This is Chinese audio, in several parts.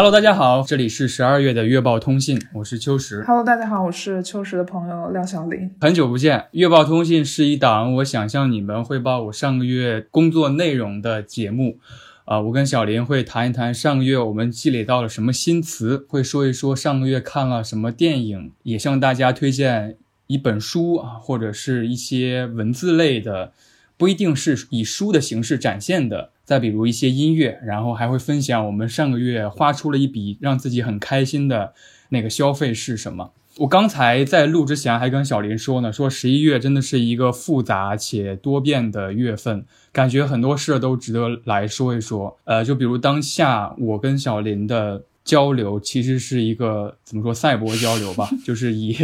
呃哈喽，大家好，这里是十二月的月报通信，我是秋实。Hello，大家好，我是秋实的朋友廖小林。很久不见，月报通信是一档我想向你们汇报我上个月工作内容的节目。啊、我跟小林会谈一谈上个月我们积累到了什么新词，会说一说上个月看了什么电影，也向大家推荐一本书啊，或者是一些文字类的，不一定是以书的形式展现的。再比如一些音乐，然后还会分享我们上个月花出了一笔让自己很开心的那个消费是什么。我刚才在录之前还跟小林说呢，说十一月真的是一个复杂且多变的月份，感觉很多事都值得来说一说。呃，就比如当下我跟小林的交流，其实是一个怎么说赛博交流吧，就是以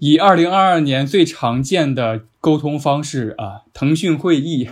以二零二二年最常见的沟通方式啊，腾讯会议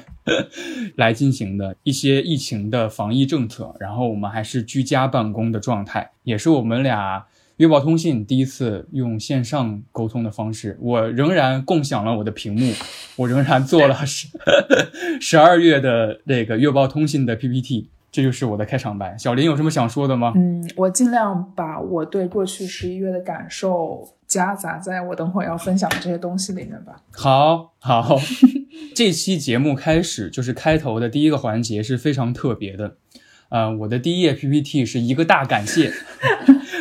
来进行的一些疫情的防疫政策，然后我们还是居家办公的状态，也是我们俩。月报通信第一次用线上沟通的方式，我仍然共享了我的屏幕，我仍然做了十 十二月的那个月报通信的 PPT，这就是我的开场白。小林有什么想说的吗？嗯，我尽量把我对过去十一月的感受夹杂在我等会儿要分享的这些东西里面吧。好好，这期节目开始就是开头的第一个环节是非常特别的，呃，我的第一页 PPT 是一个大感谢。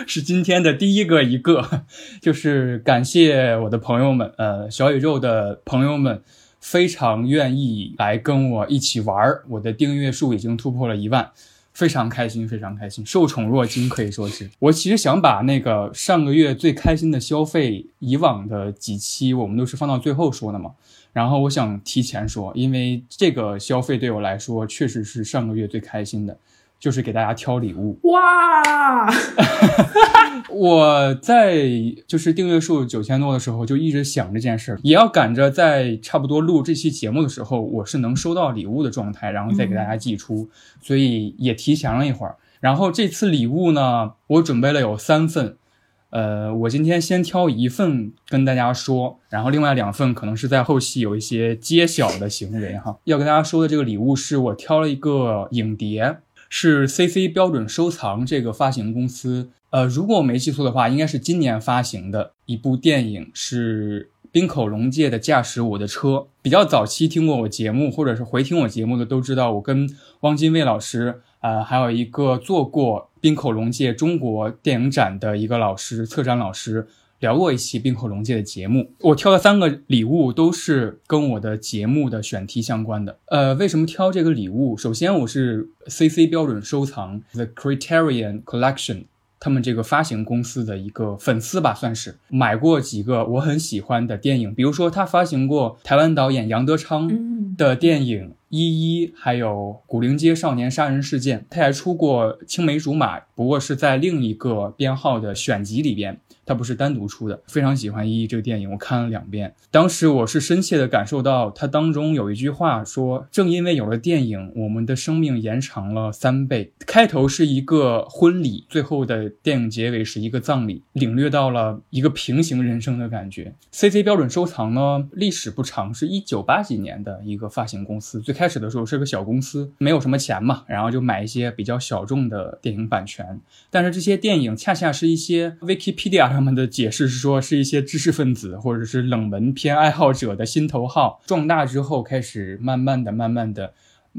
是今天的第一个一个，就是感谢我的朋友们，呃，小宇宙的朋友们，非常愿意来跟我一起玩儿。我的订阅数已经突破了一万，非常开心，非常开心，受宠若惊，可以说是。我其实想把那个上个月最开心的消费，以往的几期我们都是放到最后说的嘛。然后我想提前说，因为这个消费对我来说确实是上个月最开心的。就是给大家挑礼物哇！我在就是订阅数九千多的时候，就一直想这件事儿，也要赶着在差不多录这期节目的时候，我是能收到礼物的状态，然后再给大家寄出，嗯、所以也提前了一会儿。然后这次礼物呢，我准备了有三份，呃，我今天先挑一份跟大家说，然后另外两份可能是在后期有一些揭晓的行为哈。要跟大家说的这个礼物是我挑了一个影碟。是 CC 标准收藏这个发行公司，呃，如果我没记错的话，应该是今年发行的一部电影，是滨口龙介的《驾驶我的车》。比较早期听过我节目或者是回听我节目的都知道，我跟汪金卫老师，呃，还有一个做过滨口龙介中国电影展的一个老师，策展老师。聊过一期冰火龙界的节目，我挑的三个礼物都是跟我的节目的选题相关的。呃，为什么挑这个礼物？首先，我是 CC 标准收藏 The Criterion Collection 他们这个发行公司的一个粉丝吧，算是买过几个我很喜欢的电影，比如说他发行过台湾导演杨德昌的电影《一一》，还有《古灵街少年杀人事件》，他还出过《青梅竹马》，不过是在另一个编号的选集里边。它不是单独出的。非常喜欢《一》这个电影，我看了两遍。当时我是深切的感受到，它当中有一句话说：“正因为有了电影，我们的生命延长了三倍。”开头是一个婚礼，最后的电影结尾是一个葬礼，领略到了一个平行人生的感觉。CC 标准收藏呢，历史不长，是一九八几年的一个发行公司。最开始的时候是个小公司，没有什么钱嘛，然后就买一些比较小众的电影版权。但是这些电影恰恰是一些 Wikipedia 他们的解释是说，是一些知识分子或者是冷门片爱好者的心头好。壮大之后，开始慢慢的、慢慢的。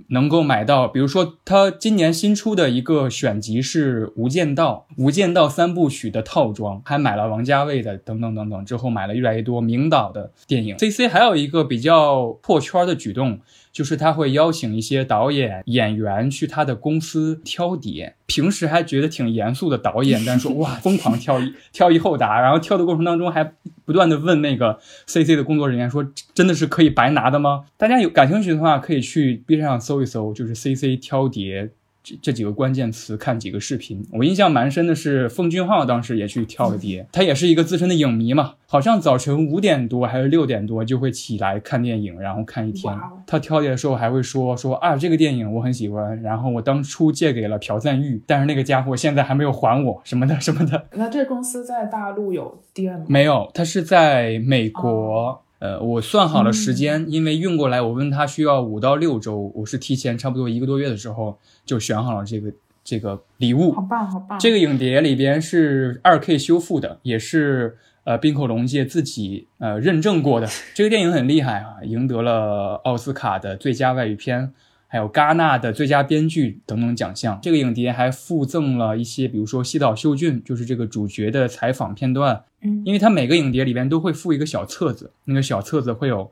能够买到，比如说他今年新出的一个选集是《无间道》，《无间道》三部曲的套装，还买了王家卫的等等等等，之后买了越来越多名导的电影。C C 还有一个比较破圈的举动。就是他会邀请一些导演、演员去他的公司挑碟。平时还觉得挺严肃的导演，但是说哇，疯狂挑一挑一后答，然后挑的过程当中还不断的问那个 C C 的工作人员说，真的是可以白拿的吗？大家有感兴趣的话，可以去 B 站上搜一搜，就是 C C 挑碟。这这几个关键词看几个视频，我印象蛮深的是奉俊昊当时也去跳了碟，他也是一个资深的影迷嘛，好像早晨五点多还是六点多就会起来看电影，然后看一天。他跳碟的时候还会说说啊这个电影我很喜欢，然后我当初借给了朴赞玉，但是那个家伙现在还没有还我什么的什么的。那这公司在大陆有店吗？没有，他是在美国。呃，我算好了时间，因为运过来，我问他需要五到六周，我是提前差不多一个多月的时候就选好了这个这个礼物。好棒，好棒！这个影碟里边是二 K 修复的，也是呃冰口龙介自己呃认证过的。这个电影很厉害啊，赢得了奥斯卡的最佳外语片。还有戛纳的最佳编剧等等奖项。这个影碟还附赠了一些，比如说西岛秀俊，就是这个主角的采访片段。嗯，因为他每个影碟里边都会附一个小册子，那个小册子会有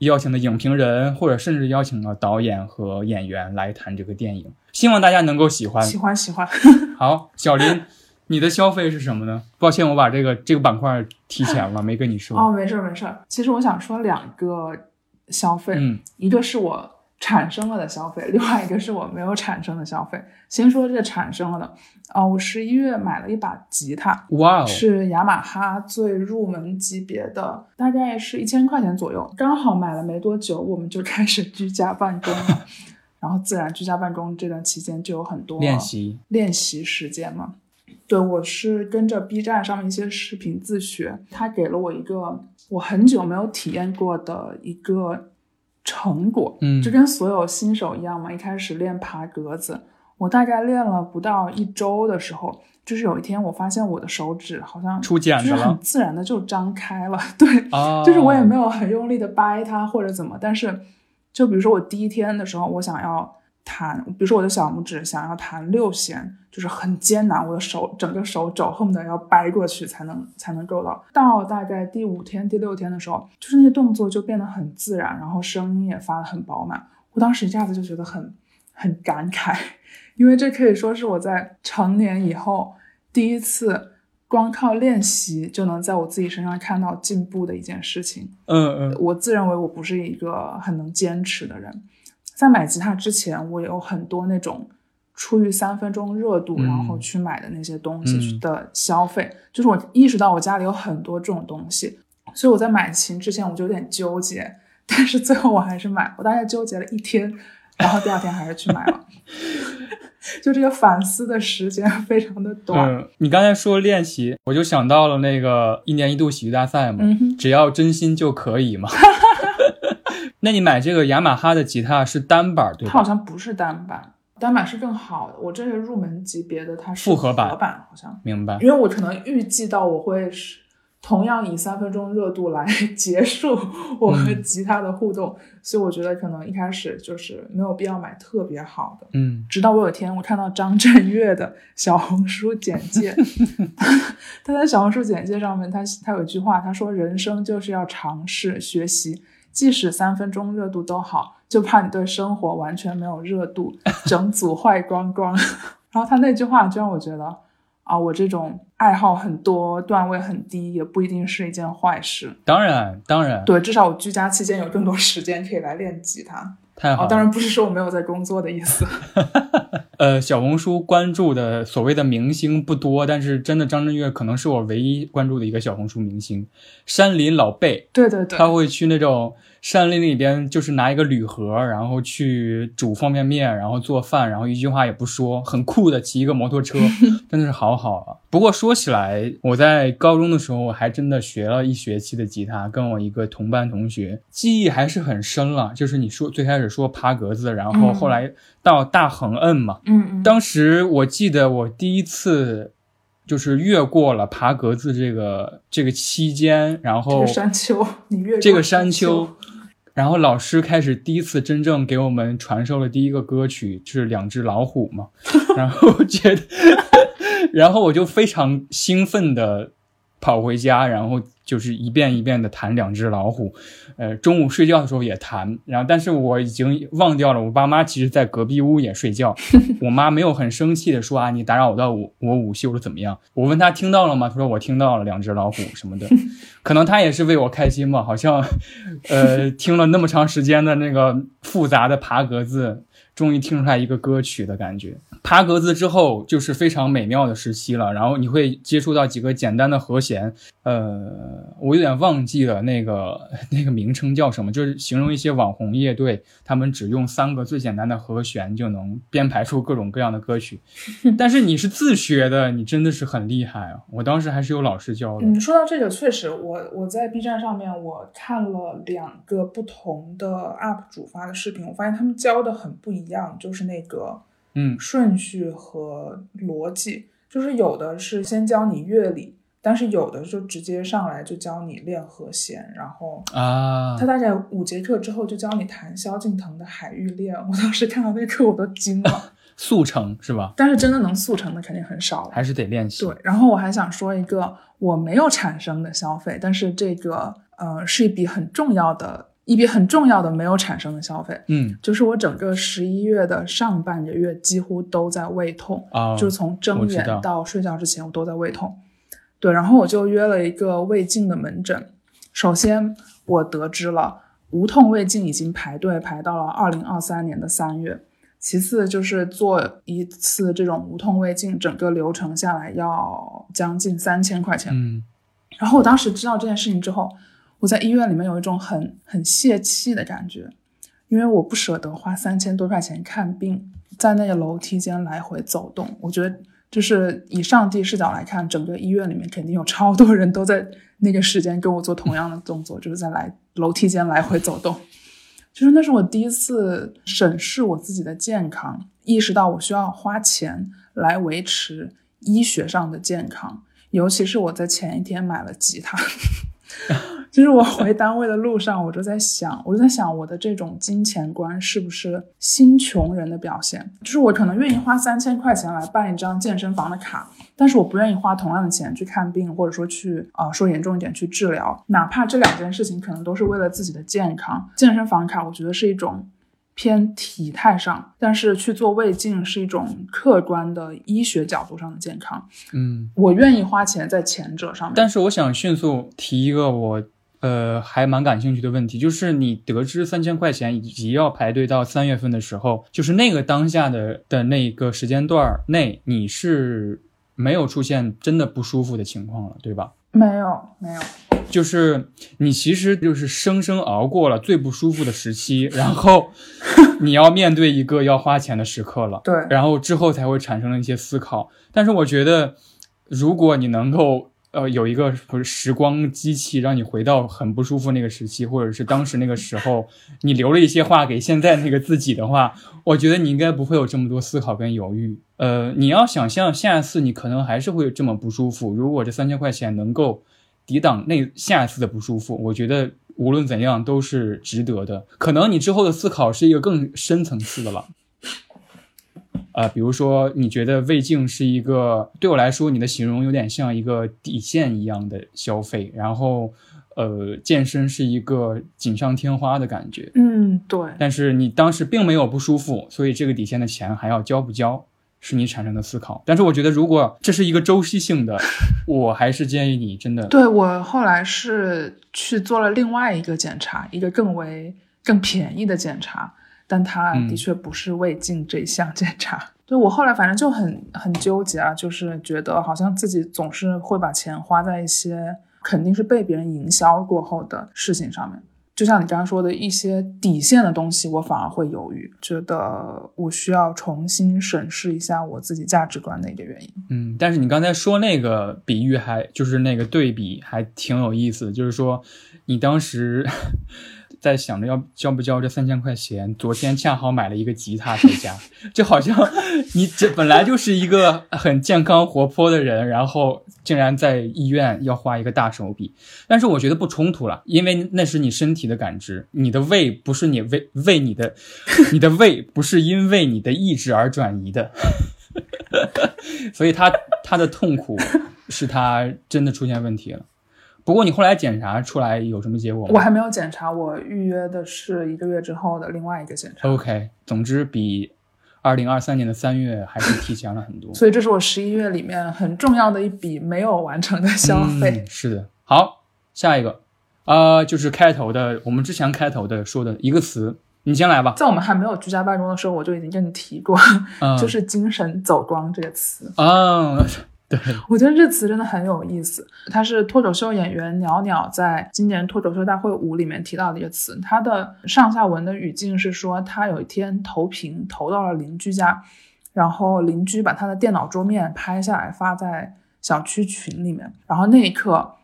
邀请的影评人，或者甚至邀请了导演和演员来谈这个电影。希望大家能够喜欢，喜欢喜欢。好，小林，你的消费是什么呢？抱歉，我把这个这个板块提前了，没跟你说。哦，没事没事。其实我想说两个消费，嗯，一个是我。产生了的消费，另外一个是我没有产生的消费。先说这产生了的，哦，我十一月买了一把吉他，哇，是雅马哈最入门级别的，大概是一千块钱左右。刚好买了没多久，我们就开始居家办公了，然后自然居家办公这段期间就有很多练习练习时间嘛。对我是跟着 B 站上面一些视频自学，他给了我一个我很久没有体验过的一个。成果，嗯，就跟所有新手一样嘛。一开始练爬格子，我大概练了不到一周的时候，就是有一天我发现我的手指好像出茧子了，很自然的就张开了。对，就是我也没有很用力的掰它或者怎么，但是就比如说我第一天的时候，我想要。弹，比如说我的小拇指想要弹六弦，就是很艰难，我的手整个手肘恨不得要掰过去才能才能够到。到大概第五天、第六天的时候，就是那些动作就变得很自然，然后声音也发得很饱满。我当时一下子就觉得很很感慨，因为这可以说是我在成年以后第一次光靠练习就能在我自己身上看到进步的一件事情。嗯嗯，我自认为我不是一个很能坚持的人。在买吉他之前，我有很多那种出于三分钟热度然后去买的那些东西的消费，就是我意识到我家里有很多这种东西，所以我在买琴之前我就有点纠结，但是最后我还是买，我大概纠结了一天，然后第二天还是去买了，就这个反思的时间 非常的短。嗯，你刚才说练习，我就想到了那个一年一度喜剧大赛嘛，只要真心就可以嘛。那你买这个雅马哈的吉他是单板对吧？它好像不是单板，单板是更好的。我这是入门级别的，它是复合版，好像明白。因为我可能预计到我会是同样以三分钟热度来 结束我和吉他的互动，所以我觉得可能一开始就是没有必要买特别好的。嗯，直到我有一天我看到张震岳的小红书简介，他在小红书简介上面，他他有一句话，他说：“人生就是要尝试学习。”即使三分钟热度都好，就怕你对生活完全没有热度，整组坏光光。然后他那句话就让我觉得，啊，我这种爱好很多、段位很低，也不一定是一件坏事。当然，当然，对，至少我居家期间有更多时间可以来练吉他。太好，当然不是说我没有在工作的意思。呃，小红书关注的所谓的明星不多，但是真的张震岳可能是我唯一关注的一个小红书明星。山林老贝，对对对，他会去那种。山林里边就是拿一个铝盒，然后去煮方便面，然后做饭，然后一句话也不说，很酷的骑一个摩托车，真的是好好啊。不过说起来，我在高中的时候我还真的学了一学期的吉他，跟我一个同班同学，记忆还是很深了。就是你说最开始说爬格子，然后后来到大横摁嘛，嗯嗯，当时我记得我第一次就是越过了爬格子这个这个期间，然后山丘，你越这个山丘。然后老师开始第一次真正给我们传授了第一个歌曲，就是两只老虎嘛。然后觉得，然后我就非常兴奋的跑回家，然后。就是一遍一遍的弹两只老虎，呃，中午睡觉的时候也弹，然后但是我已经忘掉了，我爸妈其实在隔壁屋也睡觉，我妈没有很生气的说啊，你打扰我到我我午休了怎么样？我问她听到了吗？她说我听到了，两只老虎什么的，可能她也是为我开心吧，好像，呃，听了那么长时间的那个复杂的爬格子。终于听出来一个歌曲的感觉。爬格子之后就是非常美妙的时期了，然后你会接触到几个简单的和弦，呃，我有点忘记了那个那个名称叫什么，就是形容一些网红乐队，他们只用三个最简单的和弦就能编排出各种各样的歌曲。但是你是自学的，你真的是很厉害啊！我当时还是有老师教的。嗯，说到这个，确实，我我在 B 站上面我看了两个不同的 UP 主发的视频，我发现他们教的很不一。一样就是那个，嗯，顺序和逻辑，就是有的是先教你乐理，但是有的就直接上来就教你练和弦，然后啊，他大概五节课之后就教你弹萧敬腾的《海芋恋》，我当时看到那课我都惊了，速成是吧？但是真的能速成的肯定很少了，还是得练习。对，然后我还想说一个我没有产生的消费，但是这个呃是一笔很重要的。一笔很重要的没有产生的消费，嗯，就是我整个十一月的上半个月几乎都在胃痛啊，就是从睁眼到睡觉之前我都在胃痛，对，然后我就约了一个胃镜的门诊。首先我得知了无痛胃镜已经排队排到了二零二三年的三月，其次就是做一次这种无痛胃镜，整个流程下来要将近三千块钱，嗯，然后我当时知道这件事情之后。我在医院里面有一种很很泄气的感觉，因为我不舍得花三千多块钱看病，在那个楼梯间来回走动。我觉得，就是以上帝视角来看，整个医院里面肯定有超多人都在那个时间跟我做同样的动作，就是在来楼梯间来回走动。就是那是我第一次审视我自己的健康，意识到我需要花钱来维持医学上的健康，尤其是我在前一天买了吉他。就是我回单位的路上，我就在想，我就在想，我的这种金钱观是不是新穷人的表现？就是我可能愿意花三千块钱来办一张健身房的卡，但是我不愿意花同样的钱去看病，或者说去啊，说严重一点去治疗，哪怕这两件事情可能都是为了自己的健康。健身房卡，我觉得是一种。偏体态上，但是去做胃镜是一种客观的医学角度上的健康。嗯，我愿意花钱在前者上面。但是我想迅速提一个我呃还蛮感兴趣的问题，就是你得知三千块钱以及要排队到三月份的时候，就是那个当下的的那个时间段内，你是没有出现真的不舒服的情况了，对吧？没有，没有。就是你其实就是生生熬过了最不舒服的时期，然后你要面对一个要花钱的时刻了。对，然后之后才会产生了一些思考。但是我觉得，如果你能够呃有一个不是时光机器，让你回到很不舒服那个时期，或者是当时那个时候，你留了一些话给现在那个自己的话，我觉得你应该不会有这么多思考跟犹豫。呃，你要想象下一次你可能还是会这么不舒服，如果这三千块钱能够。抵挡那下一次的不舒服，我觉得无论怎样都是值得的。可能你之后的思考是一个更深层次的了，啊，比如说你觉得胃镜是一个对我来说，你的形容有点像一个底线一样的消费，然后呃，健身是一个锦上添花的感觉，嗯，对。但是你当时并没有不舒服，所以这个底线的钱还要交不交？是你产生的思考，但是我觉得如果这是一个周期性的，我还是建议你真的。对我后来是去做了另外一个检查，一个更为更便宜的检查，但他的确不是胃镜这项检查。对我后来反正就很很纠结啊，就是觉得好像自己总是会把钱花在一些肯定是被别人营销过后的事情上面。就像你刚刚说的一些底线的东西，我反而会犹豫，觉得我需要重新审视一下我自己价值观的一个原因。嗯，但是你刚才说那个比喻还就是那个对比还挺有意思，就是说你当时。在想着要交不交这三千块钱，昨天恰好买了一个吉他回家，就好像你这本来就是一个很健康活泼的人，然后竟然在医院要花一个大手笔。但是我觉得不冲突了，因为那是你身体的感知，你的胃不是你胃胃你的，你的胃不是因为你的意志而转移的，所以他他的痛苦是他真的出现问题了。不过你后来检查出来有什么结果吗？我还没有检查，我预约的是一个月之后的另外一个检查。OK，总之比二零二三年的三月还是提前了很多。所以这是我十一月里面很重要的一笔没有完成的消费。是的，好，下一个，呃，就是开头的，我们之前开头的说的一个词，你先来吧。在我们还没有居家办公的时候，我就已经跟你提过，就是“精神走光”这个词啊。对，我觉得这词真的很有意思。它是脱口秀演员袅袅在今年脱口秀大会五里面提到的一个词。它的上下文的语境是说，他有一天投屏投到了邻居家，然后邻居把他的电脑桌面拍下来发在小区群里面，然后那一刻，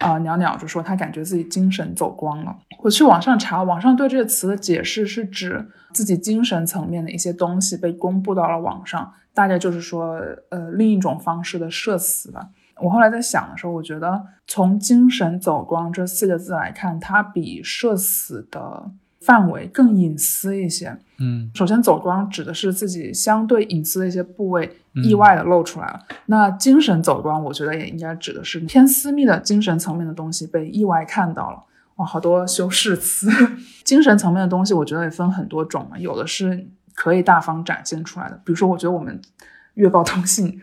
啊，袅袅就说他感觉自己精神走光了。我去网上查，网上对这个词的解释是指自己精神层面的一些东西被公布到了网上。大概就是说，呃，另一种方式的社死吧。我后来在想的时候，我觉得从“精神走光”这四个字来看，它比社死的范围更隐私一些。嗯，首先，走光指的是自己相对隐私的一些部位意外的露出来了。那精神走光，我觉得也应该指的是偏私密的精神层面的东西被意外看到了。哇，好多修饰词。精神层面的东西，我觉得也分很多种嘛，有的是。可以大方展现出来的，比如说，我觉得我们月报通信，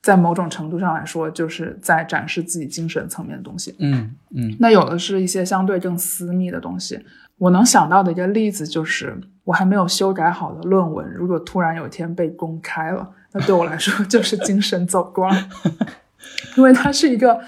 在某种程度上来说，就是在展示自己精神层面的东西。嗯嗯。那有的是一些相对更私密的东西。我能想到的一个例子就是，我还没有修改好的论文，如果突然有一天被公开了，那对我来说 就是精神走光，因为它是一个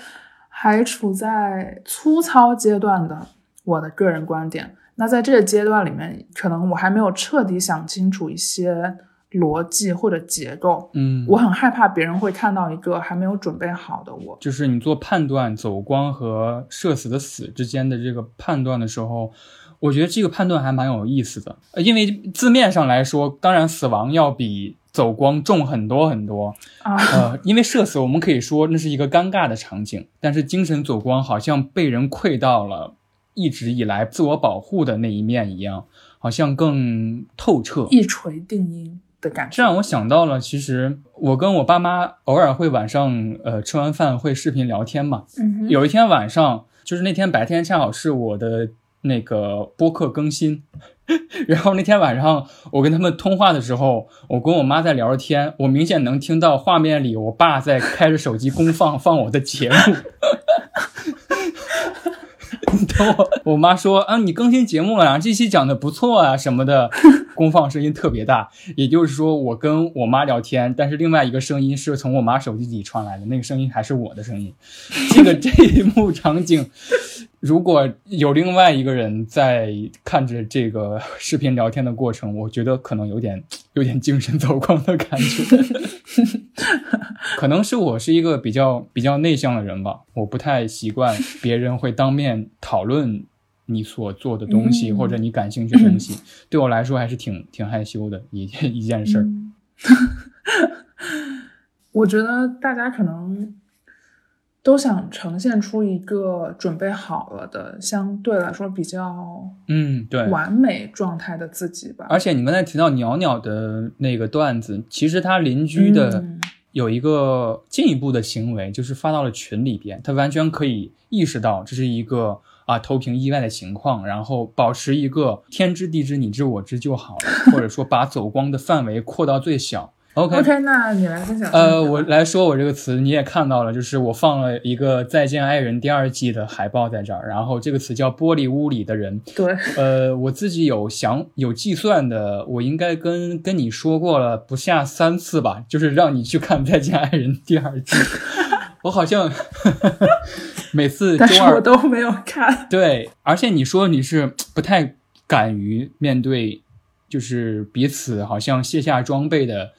还处在粗糙阶段的我的个人观点。那在这个阶段里面，可能我还没有彻底想清楚一些逻辑或者结构，嗯，我很害怕别人会看到一个还没有准备好的我。就是你做判断走光和社死的死之间的这个判断的时候，我觉得这个判断还蛮有意思的，因为字面上来说，当然死亡要比走光重很多很多啊，呃，因为社死我们可以说那是一个尴尬的场景，但是精神走光好像被人窥到了。一直以来自我保护的那一面一样，好像更透彻，一锤定音的感觉。这让我想到了，其实我跟我爸妈偶尔会晚上，呃，吃完饭会视频聊天嘛。嗯。有一天晚上，就是那天白天恰好是我的那个播客更新，然后那天晚上我跟他们通话的时候，我跟我妈在聊着天，我明显能听到画面里我爸在开着手机公放放我的节目。等我，我妈说啊，你更新节目了，这期讲的不错啊，什么的，公放声音特别大。也就是说，我跟我妈聊天，但是另外一个声音是从我妈手机里传来的，那个声音还是我的声音。这个这一幕场景。如果有另外一个人在看着这个 视频聊天的过程，我觉得可能有点 有点精神走光的感觉。可能是我是一个比较比较内向的人吧，我不太习惯 别人会当面讨论你所做的东西或者你感兴趣的东西，对我来说还是挺挺害羞的一一件事儿。我觉得大家可能。都想呈现出一个准备好了的，相对来说比较嗯对完美状态的自己吧。而且你刚才提到袅袅的那个段子，其实他邻居的有一个进一步的行为，就是发到了群里边，他完全可以意识到这是一个啊投屏意外的情况，然后保持一个天知地知你知我知就好了，或者说把走光的范围扩到最小。OK OK，那你来分享。呃，我来说，我这个词你也看到了，就是我放了一个《再见爱人》第二季的海报在这儿，然后这个词叫“玻璃屋里的人”。对，呃，我自己有想有计算的，我应该跟跟你说过了不下三次吧，就是让你去看《再见爱人》第二季。我好像 每次周二我都没有看。对，而且你说你是不太敢于面对，就是彼此好像卸下装备的，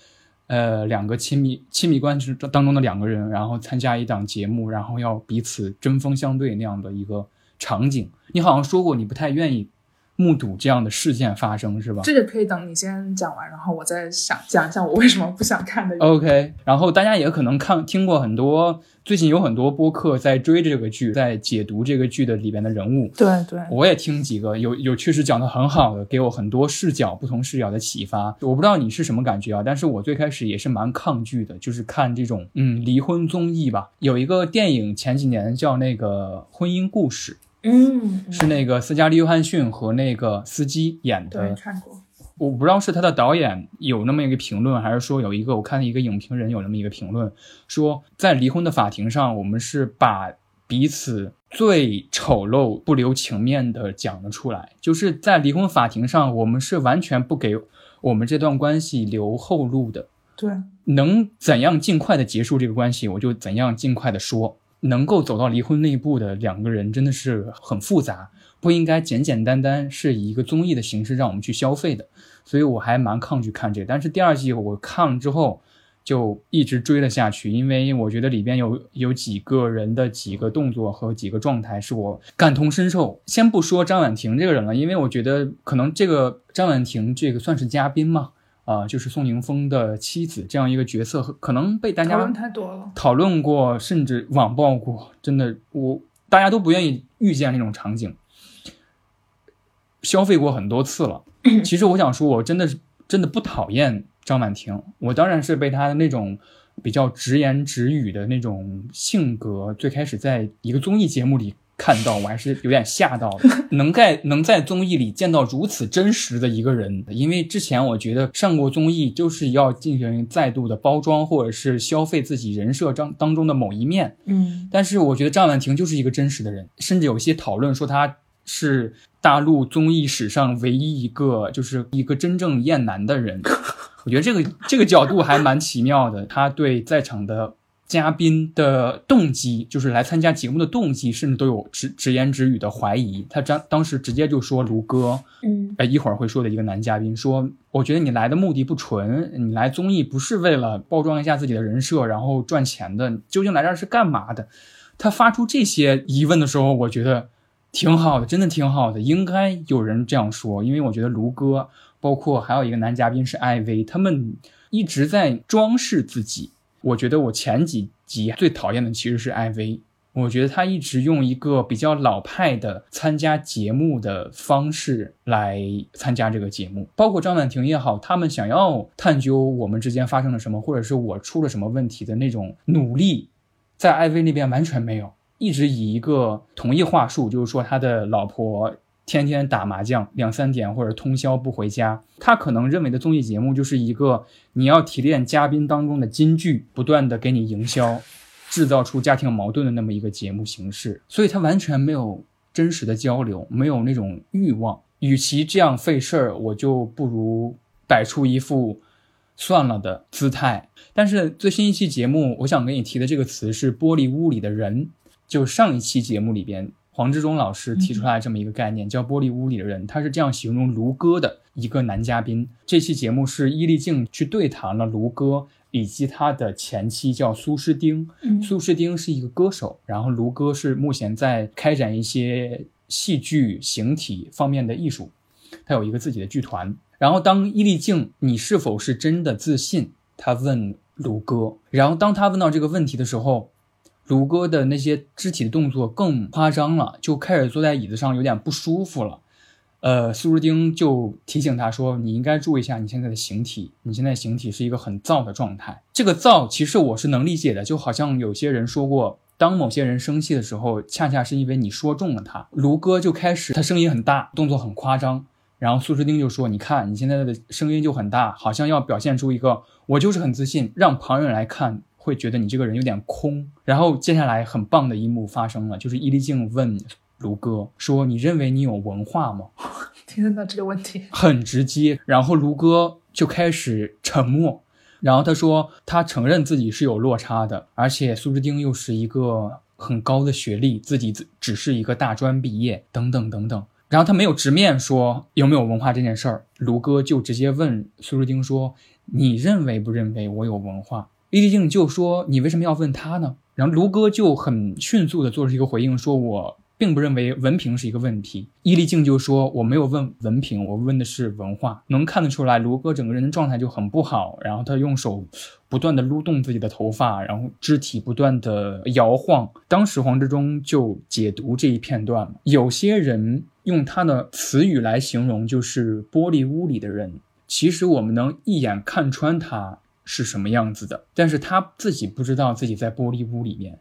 呃，两个亲密亲密关系当中的两个人，然后参加一档节目，然后要彼此针锋相对那样的一个场景。你好像说过你不太愿意目睹这样的事件发生，是吧？这个可以等你先讲完，然后我再想讲一下我为什么不想看的。OK，然后大家也可能看听过很多，最近有很多播客在追这个剧，在解读这个剧的里边的人物。对对，我也听几个，有有确实讲的很好的，给我很多视角、不同视角的启发。我不知道你是什么感觉啊，但是我最开始也是蛮抗拒的，就是看这种嗯离婚综艺吧。有一个电影前几年叫那个《婚姻故事嗯，》，是那个斯嘉丽·约翰逊和那个司机演对的。看过。我不知道是他的导演有那么一个评论，还是说有一个我看一个影评人有那么一个评论，说在离婚的法庭上，我们是把彼此最丑陋、不留情面的讲了出来。就是在离婚法庭上，我们是完全不给我们这段关系留后路的。对，能怎样尽快的结束这个关系，我就怎样尽快的说。能够走到离婚那一步的两个人真的是很复杂，不应该简简单单是以一个综艺的形式让我们去消费的。所以我还蛮抗拒看这个。但是第二季我看了之后，就一直追了下去，因为我觉得里边有有几个人的几个动作和几个状态是我感同身受。先不说张婉婷这个人了，因为我觉得可能这个张婉婷这个算是嘉宾嘛。啊、就是宋宁峰的妻子这样一个角色，可能被大家讨论太多了。讨论过，甚至网暴过。真的，我大家都不愿意遇见那种场景，消费过很多次了。其实我想说，我真的是真的不讨厌张婉婷，我当然是被她的那种比较直言直语的那种性格，最开始在一个综艺节目里看到，我还是有点吓到的。能在能在综艺里见到如此真实的一个人，因为之前我觉得上过综艺就是要进行再度的包装，或者是消费自己人设当当中的某一面。嗯，但是我觉得张婉婷就是一个真实的人，甚至有一些讨论说她是大陆综艺史上唯一一个就是一个真正厌男的人。我觉得这个这个角度还蛮奇妙的，他对在场的嘉宾的动机，就是来参加节目的动机，甚至都有直直言直语的怀疑。他当当时直接就说卢哥，嗯，哎，一会儿会说的一个男嘉宾说，我觉得你来的目的不纯，你来综艺不是为了包装一下自己的人设，然后赚钱的，究竟来这儿是干嘛的？他发出这些疑问的时候，我觉得挺好的，真的挺好的，应该有人这样说，因为我觉得卢哥，包括还有一个男嘉宾是艾薇，他们一直在装饰自己。我觉得我前几集最讨厌的其实是艾薇，我觉得他一直用一个比较老派的参加节目的方式来参加这个节目，包括张婉婷也好，他们想要探究我们之间发生了什么，或者是我出了什么问题的那种努力，在艾薇那边完全没有，一直以一个同一话术，就是说他的老婆天天打麻将，两三点或者通宵不回家。他可能认为的综艺节目就是一个你要提炼嘉宾当中的金句，不断的给你营销，制造出家庭矛盾的那么一个节目形式。所以他完全没有真实的交流，没有那种欲望。与其这样费事儿，我就不如摆出一副算了的姿态。但是最新一期节目，我想给你提的这个词是“玻璃屋里的人”，就上一期节目里边。黄志忠老师提出来这么一个概念，叫“玻璃屋里的人”，他是这样形容卢哥的一个男嘉宾。这期节目是伊丽静去对谈了卢哥以及他的前妻，叫苏诗丁。嗯苏诗丁是一个歌手，然后卢哥是目前在开展一些戏剧、形体方面的艺术，他有一个自己的剧团。然后当伊丽静，你是否是真的自信？他问卢哥。然后当他问到这个问题的时候，卢哥的那些肢体的动作更夸张了，就开始坐在椅子上有点不舒服了。呃，苏诗丁就提醒他说：“你应该注意一下你现在的形体，你现在形体是一个很燥的状态。这个燥其实我是能理解的，就好像有些人说过，当某些人生气的时候，恰恰是因为你说中了他。卢哥就开始，他声音很大，动作很夸张，然后苏诗丁就说：“你看你现在的声音就很大，好像要表现出一个我就是很自信，让旁人来看会觉得你这个人有点空。”然后接下来很棒的一幕发生了，就是伊丽静问卢哥说：“你认为你有文化吗？” 听到这个问题 很直接，然后卢哥就开始沉默。然后他说他承认自己是有落差的，而且苏志丁又是一个很高的学历，自己只只是一个大专毕业，等等等等。然后他没有直面说有没有文化这件事儿，卢哥就直接问苏志丁说：“你认为不认为我有文化？”伊丽静就说：“你为什么要问他呢？”然后卢哥就很迅速的做出一个回应，说：“我。”并不认为文凭是一个问题。伊丽静就说：“我没有问文凭，我问的是文化。”能看得出来，卢哥整个人的状态就很不好。然后他用手不断的撸动自己的头发，然后肢体不断的摇晃。当时黄志忠就解读这一片段有些人用他的词语来形容，就是玻璃屋里的人。其实我们能一眼看穿他是什么样子的，但是他自己不知道自己在玻璃屋里面。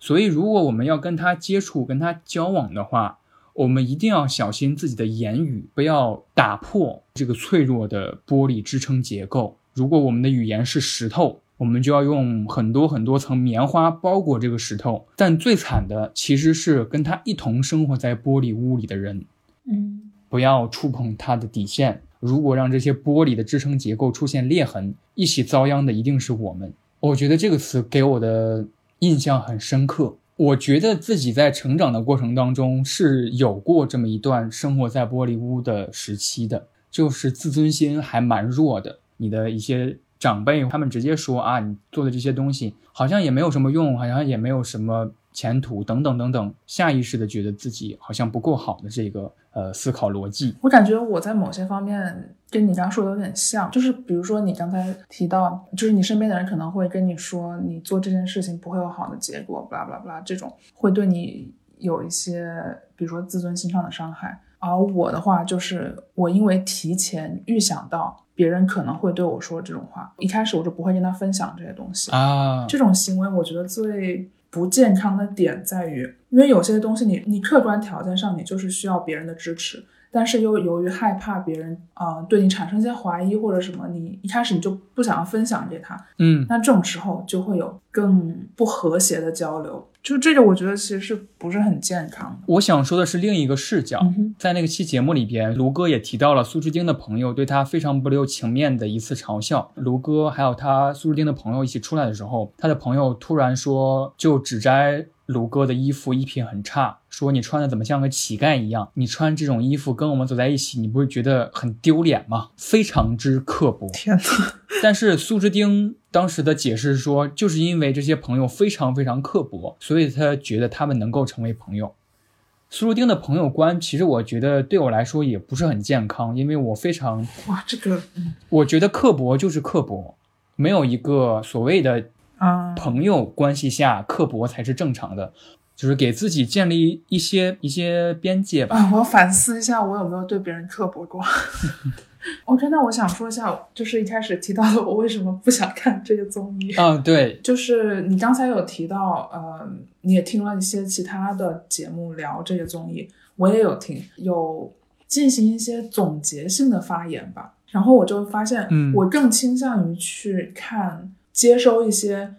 所以，如果我们要跟他接触、跟他交往的话，我们一定要小心自己的言语，不要打破这个脆弱的玻璃支撑结构。如果我们的语言是石头，我们就要用很多很多层棉花包裹这个石头。但最惨的其实是跟他一同生活在玻璃屋里的人。嗯，不要触碰他的底线。如果让这些玻璃的支撑结构出现裂痕，一起遭殃的一定是我们。我觉得这个词给我的。印象很深刻，我觉得自己在成长的过程当中是有过这么一段生活在玻璃屋的时期的，就是自尊心还蛮弱的。你的一些长辈他们直接说啊，你做的这些东西好像也没有什么用，好像也没有什么。前途等等等等，下意识的觉得自己好像不够好的这个呃思考逻辑，我感觉我在某些方面跟你刚刚说的有点像，就是比如说你刚才提到，就是你身边的人可能会跟你说，你做这件事情不会有好的结果，巴拉巴拉巴拉，这种会对你有一些，比如说自尊心上的伤害。而我的话，就是我因为提前预想到别人可能会对我说这种话，一开始我就不会跟他分享这些东西啊，这种行为我觉得最。不健康的点在于，因为有些东西你你客观条件上你就是需要别人的支持，但是又由于害怕别人啊对你产生一些怀疑或者什么，你一开始你就不想要分享给他，嗯，那这种时候就会有更不和谐的交流。就这个，我觉得其实是不是很健康。我想说的是另一个视角，在那个期节目里边，卢哥也提到了苏志丁的朋友对他非常不留情面的一次嘲笑。卢哥还有他苏志丁的朋友一起出来的时候，他的朋友突然说，就指摘。卢哥的衣服衣品很差，说你穿的怎么像个乞丐一样？你穿这种衣服跟我们走在一起，你不会觉得很丢脸吗？非常之刻薄。天哪！但是苏之丁当时的解释是说，就是因为这些朋友非常非常刻薄，所以他觉得他们能够成为朋友。苏之丁的朋友观，其实我觉得对我来说也不是很健康，因为我非常哇，这个，我觉得刻薄就是刻薄，没有一个所谓的。啊，朋友关系下刻薄才是正常的，就是给自己建立一些一些边界吧。啊，我要反思一下，我有没有对别人刻薄过。OK，那我想说一下，就是一开始提到的，我为什么不想看这个综艺。嗯，对，就是你刚才有提到，呃，你也听了一些其他的节目聊这个综艺，我也有听，有进行一些总结性的发言吧。然后我就发现，嗯，我更倾向于去看。接收一些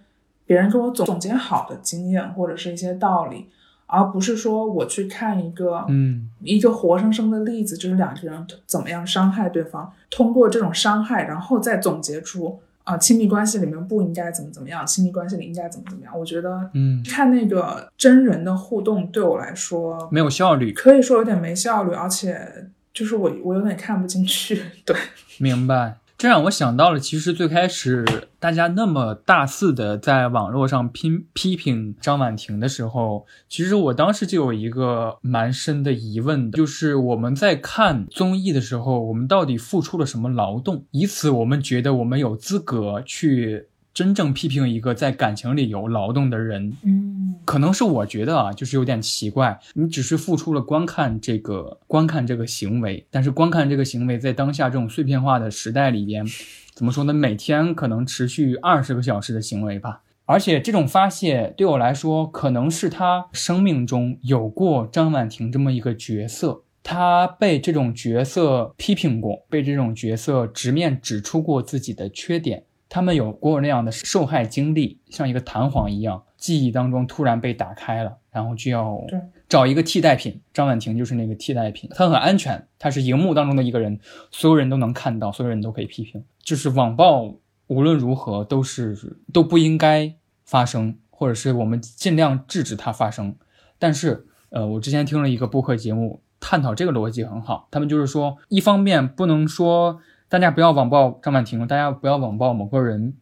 别人给我总总结好的经验或者是一些道理，而不是说我去看一个嗯一个活生生的例子，就是两个人怎么样伤害对方，通过这种伤害，然后再总结出啊亲密关系里面不应该怎么怎么样，亲密关系里应该怎么怎么样。我觉得嗯看那个真人的互动对我来说没有效率，可以说有点没效率，而且就是我我有点看不进去。对，明白。这让我想到了，其实最开始大家那么大肆的在网络上批批评张婉婷的时候，其实我当时就有一个蛮深的疑问的，就是我们在看综艺的时候，我们到底付出了什么劳动，以此我们觉得我们有资格去。真正批评一个在感情里有劳动的人，嗯，可能是我觉得啊，就是有点奇怪。你只是付出了观看这个观看这个行为，但是观看这个行为在当下这种碎片化的时代里边，怎么说呢？每天可能持续二十个小时的行为吧。而且这种发泄对我来说，可能是他生命中有过张婉婷这么一个角色。他被这种角色批评过，被这种角色直面指出过自己的缺点。他们有过那样的受害经历，像一个弹簧一样，记忆当中突然被打开了，然后就要找一个替代品。张婉婷就是那个替代品，她很安全，她是荧幕当中的一个人，所有人都能看到，所有人都可以批评。就是网暴无论如何都是都不应该发生，或者是我们尽量制止它发生。但是，呃，我之前听了一个播客节目，探讨这个逻辑很好。他们就是说，一方面不能说。大家不要网暴张婉婷，大家不要网暴某个人。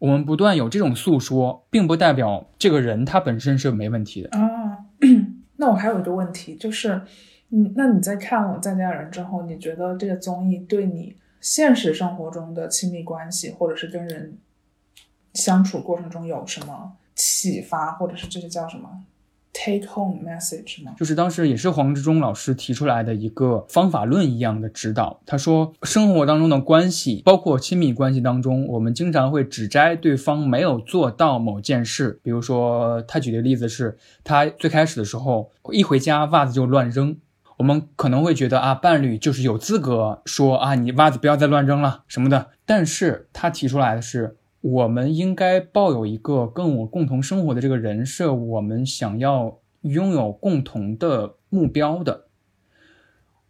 我们不断有这种诉说，并不代表这个人他本身是没问题的啊。那我还有一个问题，就是，嗯，那你在看了《再见爱人》之后，你觉得这个综艺对你现实生活中的亲密关系，或者是跟人相处过程中有什么启发，或者是这些叫什么？Take home message 吗？就是当时也是黄志忠老师提出来的一个方法论一样的指导。他说，生活当中的关系，包括亲密关系当中，我们经常会指摘对方没有做到某件事。比如说，他举的例子是，他最开始的时候一回家袜子就乱扔，我们可能会觉得啊，伴侣就是有资格说啊，你袜子不要再乱扔了什么的。但是他提出来的是。我们应该抱有一个跟我共同生活的这个人设，我们想要拥有共同的目标的。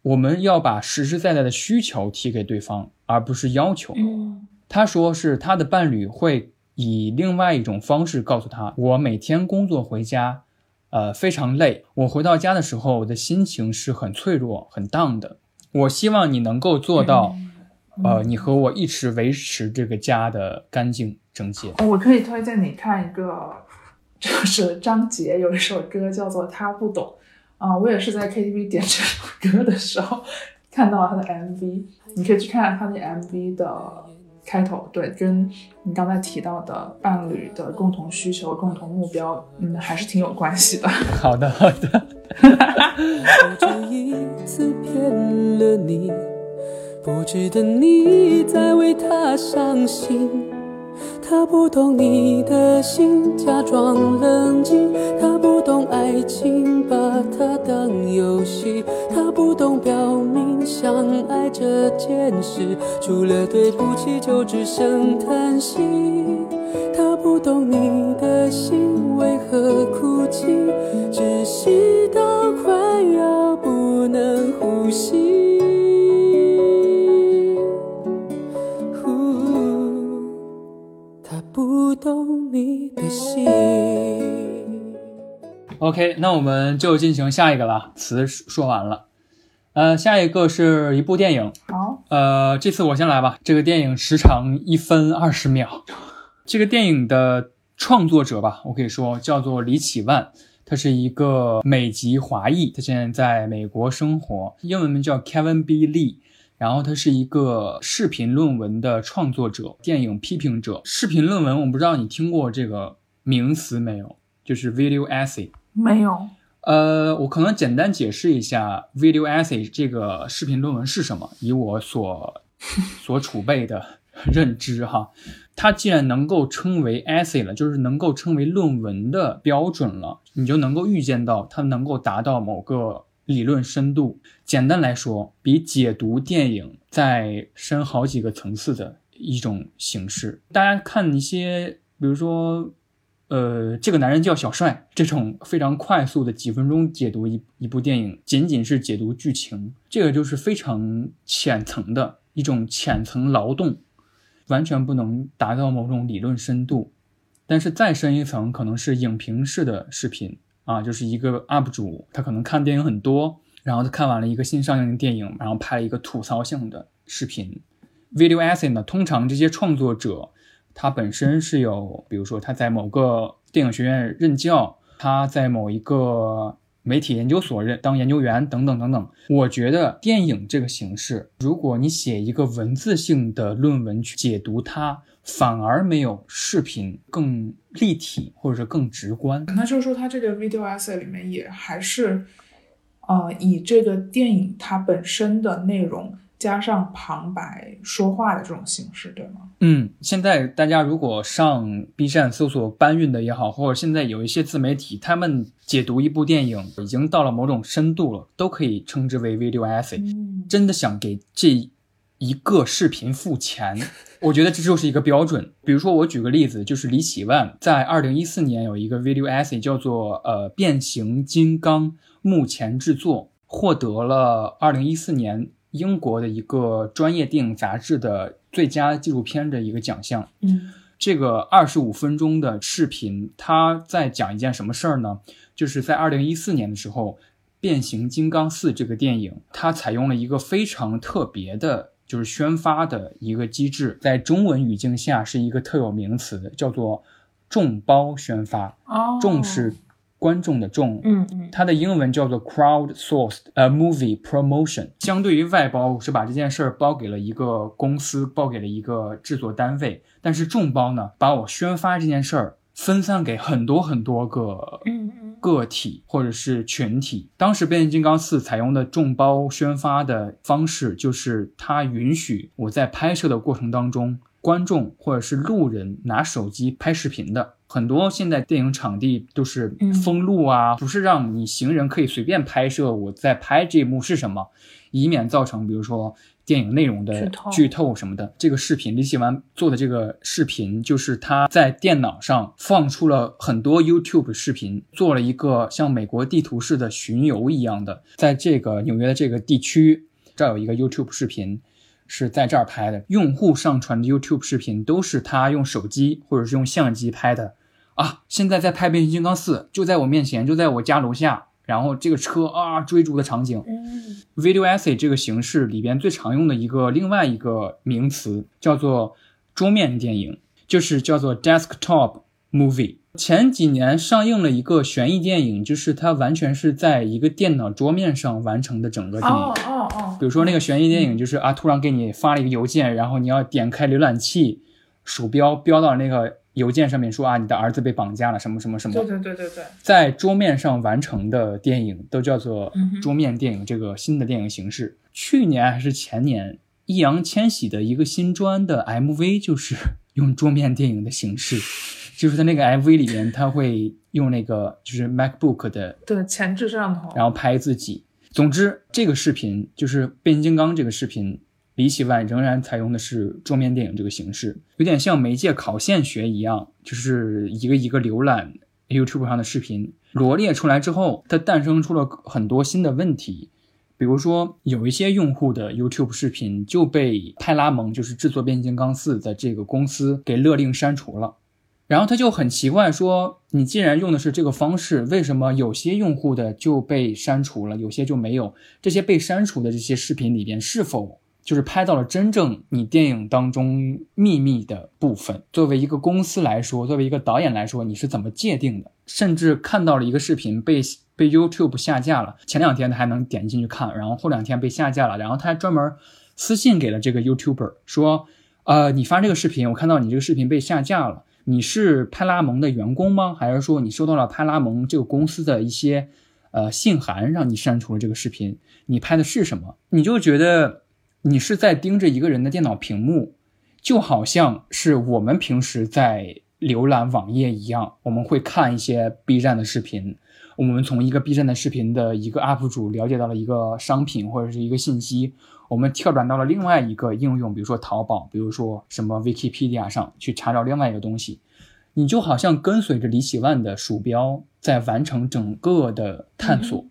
我们要把实实在在的需求提给对方，而不是要求。他说是他的伴侣会以另外一种方式告诉他：我每天工作回家，呃，非常累。我回到家的时候，我的心情是很脆弱、很荡的。我希望你能够做到。呃，你和我一起维持这个家的干净整洁。我可以推荐你看一个，就是张杰有一首歌叫做《他不懂》啊，我也是在 KTV 点这首歌的时候看到了他的 MV，你可以去看看他的 MV 的开头，对，跟你刚才提到的伴侣的共同需求、共同目标，嗯，还是挺有关系的。好的，好的。不值得你再为他伤心，他不懂你的心，假装冷静。他不懂爱情，把它当游戏。他不懂表明相爱这件事，除了对不起就只剩叹息。他不懂你的心为何哭泣，窒息到快要不能呼吸。懂你的心。OK，那我们就进行下一个了。词说完了，呃，下一个是一部电影。好，呃，这次我先来吧。这个电影时长一分二十秒。这个电影的创作者吧，我可以说叫做李启万，他是一个美籍华裔，他现在在美国生活，英文名叫 Kevin B. Lee。然后他是一个视频论文的创作者、电影批评者。视频论文，我不知道你听过这个名词没有？就是 video essay。没有。呃，我可能简单解释一下 video essay 这个视频论文是什么。以我所所储备的 认知哈，它既然能够称为 essay 了，就是能够称为论文的标准了，你就能够预见到它能够达到某个。理论深度，简单来说，比解读电影再深好几个层次的一种形式。大家看一些，比如说，呃，这个男人叫小帅这种非常快速的几分钟解读一一部电影，仅仅是解读剧情，这个就是非常浅层的一种浅层劳动，完全不能达到某种理论深度。但是再深一层，可能是影评式的视频。啊，就是一个 UP 主，他可能看电影很多，然后他看完了一个新上映的电影，然后拍了一个吐槽性的视频。Video essay 呢，通常这些创作者他本身是有，比如说他在某个电影学院任教，他在某一个媒体研究所任当研究员等等等等。我觉得电影这个形式，如果你写一个文字性的论文去解读它。反而没有视频更立体，或者是更直观。那就是说，它这个 video essay 里面也还是，呃，以这个电影它本身的内容加上旁白说话的这种形式，对吗？嗯，现在大家如果上 B 站搜索搬运的也好，或者现在有一些自媒体，他们解读一部电影已经到了某种深度了，都可以称之为 video essay。嗯，真的想给这一个视频付钱，我觉得这就是一个标准。比如说，我举个例子，就是李喜万在二零一四年有一个 video essay 叫做呃变形金刚目前制作，获得了二零一四年英国的一个专业电影杂志的最佳纪录片的一个奖项。嗯这个二十五分钟的视频，它在讲一件什么事儿呢？就是在二零一四年的时候，《变形金刚四》这个电影，它采用了一个非常特别的，就是宣发的一个机制，在中文语境下是一个特有名词，叫做众包宣发。哦，众是观众的众，嗯嗯它的英文叫做 crowd-sourced a movie promotion，相对于外包是把这件事儿包给了一个公司，包给了一个制作单位，但是众包呢，把我宣发这件事儿分散给很多很多个个体或者是群体。当时变形金刚四采用的众包宣发的方式，就是它允许我在拍摄的过程当中，观众或者是路人拿手机拍视频的。很多现在电影场地都是嗯封路啊，不是让你行人可以随便拍摄我在拍这一幕是什么，以免造成比如说电影内容的剧透什么的。这个视频李喜完做的这个视频，就是他在电脑上放出了很多 YouTube 视频，做了一个像美国地图式的巡游一样的，在这个纽约的这个地区，这儿有一个 YouTube 视频。是在这儿拍的，用户上传的 YouTube 视频都是他用手机或者是用相机拍的啊。现在在拍《变形金刚四》，就在我面前，就在我家楼下，然后这个车啊追逐的场景，嗯 video essay 这个形式里边最常用的一个另外一个名词叫做桌面电影，就是叫做 desktop movie。前几年上映了一个悬疑电影，就是它完全是在一个电脑桌面上完成的整个电影。哦哦哦，比如说那个悬疑电影，就是啊，突然给你发了一个邮件，然后你要点开浏览器，鼠标标到那个邮件上面说啊，你的儿子被绑架了，什么什么什么。对对对对对，在桌面上完成的电影都叫做桌面电影这个新的电影形式。去年还是前年，易烊千玺的一个新专的 MV 就是用桌面电影的形式，就是在那个 MV 里面，他会用那个就是 MacBook 的对前置摄像头，然后拍自己。总之，这个视频就是变形金刚这个视频，李喜万仍然采用的是桌面电影这个形式，有点像媒介考线学一样，就是一个一个浏览 YouTube 上的视频罗列出来之后，它诞生出了很多新的问题。比如说，有一些用户的 YouTube 视频就被派拉蒙，就是制作《变形金刚四》的这个公司给勒令删除了。然后他就很奇怪说：“你既然用的是这个方式，为什么有些用户的就被删除了，有些就没有？这些被删除的这些视频里边，是否就是拍到了真正你电影当中秘密的部分？作为一个公司来说，作为一个导演来说，你是怎么界定的？甚至看到了一个视频被被 YouTube 下架了，前两天他还能点进去看，然后后两天被下架了，然后他还专门私信给了这个 YouTuber 说：“呃，你发这个视频，我看到你这个视频被下架了。”你是派拉蒙的员工吗？还是说你收到了派拉蒙这个公司的一些呃信函，让你删除了这个视频？你拍的是什么？你就觉得你是在盯着一个人的电脑屏幕，就好像是我们平时在浏览网页一样，我们会看一些 B 站的视频。我们从一个 B 站的视频的一个 UP 主了解到了一个商品或者是一个信息，我们跳转到了另外一个应用，比如说淘宝，比如说什么 Wikipedia 上去查找另外一个东西，你就好像跟随着李喜万的鼠标在完成整个的探索，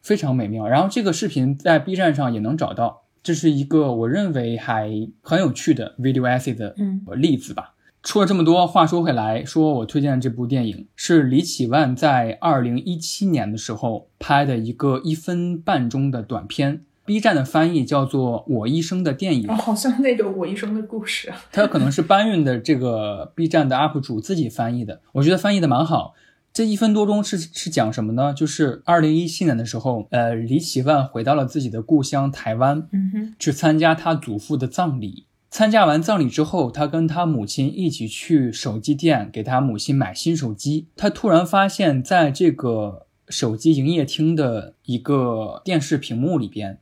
非常美妙。然后这个视频在 B 站上也能找到，这是一个我认为还很有趣的 video essay 的嗯例子吧。说了这么多，话说回来，说我推荐的这部电影是李启万在二零一七年的时候拍的一个一分半钟的短片，B 站的翻译叫做《我一生的电影哦，》，好像那个我一生的故事啊，它可能是搬运的这个 B 站的 UP 主自己翻译的，我觉得翻译的蛮好。这一分多钟是是讲什么呢？就是二零一七年的时候，呃，李启万回到了自己的故乡台湾，嗯哼，去参加他祖父的葬礼。参加完葬礼之后，他跟他母亲一起去手机店给他母亲买新手机。他突然发现，在这个手机营业厅的一个电视屏幕里边，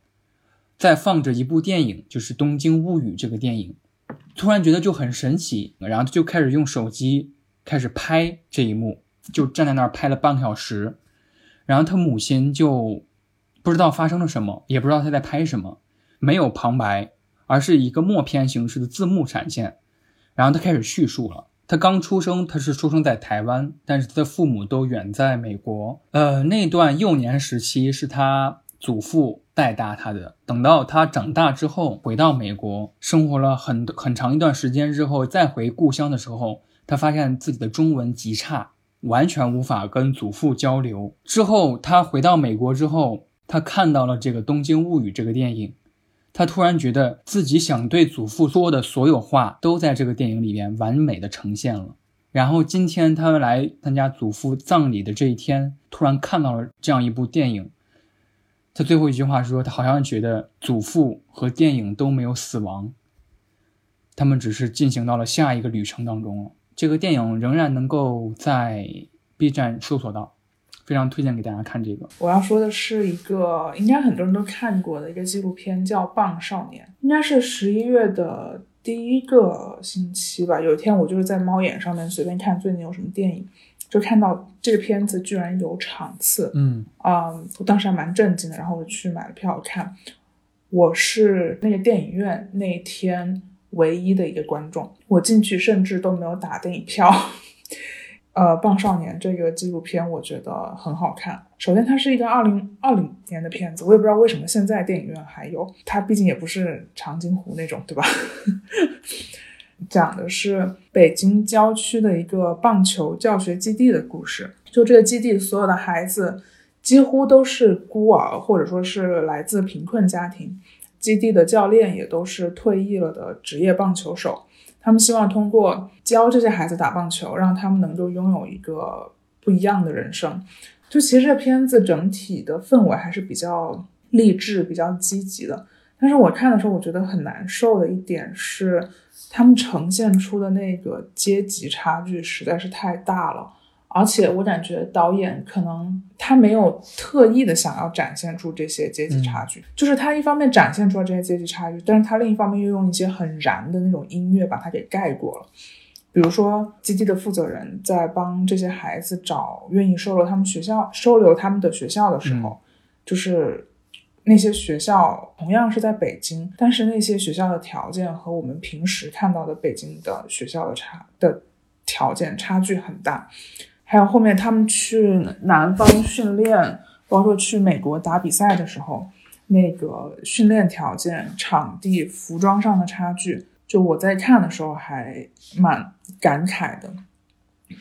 在放着一部电影，就是《东京物语》这个电影，突然觉得就很神奇，然后他就开始用手机开始拍这一幕，就站在那儿拍了半个小时，然后他母亲就不知道发生了什么，也不知道他在拍什么，没有旁白，而是一个默片形式的字幕闪现，然后他开始叙述了。他刚出生，他是出生在台湾，但是他的父母都远在美国。呃，那段幼年时期是他祖父带大他的。等到他长大之后，回到美国生活了很很长一段时间之后，再回故乡的时候，他发现自己的中文极差，完全无法跟祖父交流。之后他回到美国之后，他看到了这个《东京物语》这个电影。他突然觉得自己想对祖父说的所有话都在这个电影里边完美的呈现了。然后今天他来参加祖父葬礼的这一天，突然看到了这样一部电影。他最后一句话是说，他好像觉得祖父和电影都没有死亡，他们只是进行到了下一个旅程当中了。这个电影仍然能够在 B 站搜索到。非常推荐给大家看这个。我要说的是一个应该很多人都看过的一个纪录片，叫《棒少年》，应该是十一月的第一个星期吧。有一天我就是在猫眼上面随便看最近有什么电影，就看到这个片子居然有场次，嗯啊，我当时还蛮震惊的，然后我就去买了票看。我是那个电影院那天唯一的一个观众，我进去甚至都没有打电影票。呃，《棒少年》这个纪录片我觉得很好看。首先，它是一个二零二零年的片子，我也不知道为什么现在电影院还有。它毕竟也不是长津湖那种，对吧？讲的是北京郊区的一个棒球教学基地的故事。就这个基地，所有的孩子几乎都是孤儿，或者说是来自贫困家庭。基地的教练也都是退役了的职业棒球手。他们希望通过教这些孩子打棒球，让他们能够拥有一个不一样的人生。就其实这片子整体的氛围还是比较励志、比较积极的。但是我看的时候，我觉得很难受的一点是，他们呈现出的那个阶级差距实在是太大了。而且我感觉导演可能他没有特意的想要展现出这些阶级差距，就是他一方面展现出了这些阶级差距，但是他另一方面又用一些很燃的那种音乐把它给盖过了。比如说基地的负责人在帮这些孩子找愿意收留他们学校、收留他们的学校的时候，就是那些学校同样是在北京，但是那些学校的条件和我们平时看到的北京的学校的差的条件差距很大。还有后面他们去南方训练，包括去美国打比赛的时候，那个训练条件、场地、服装上的差距，就我在看的时候还蛮感慨的。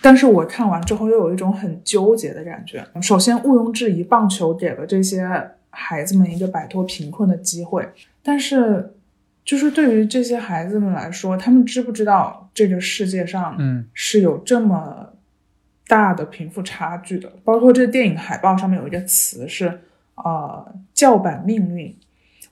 但是我看完之后又有一种很纠结的感觉。首先，毋庸置疑，棒球给了这些孩子们一个摆脱贫困的机会。但是，就是对于这些孩子们来说，他们知不知道这个世界上，嗯，是有这么。大的贫富差距的，包括这个电影海报上面有一个词是，呃，叫板命运。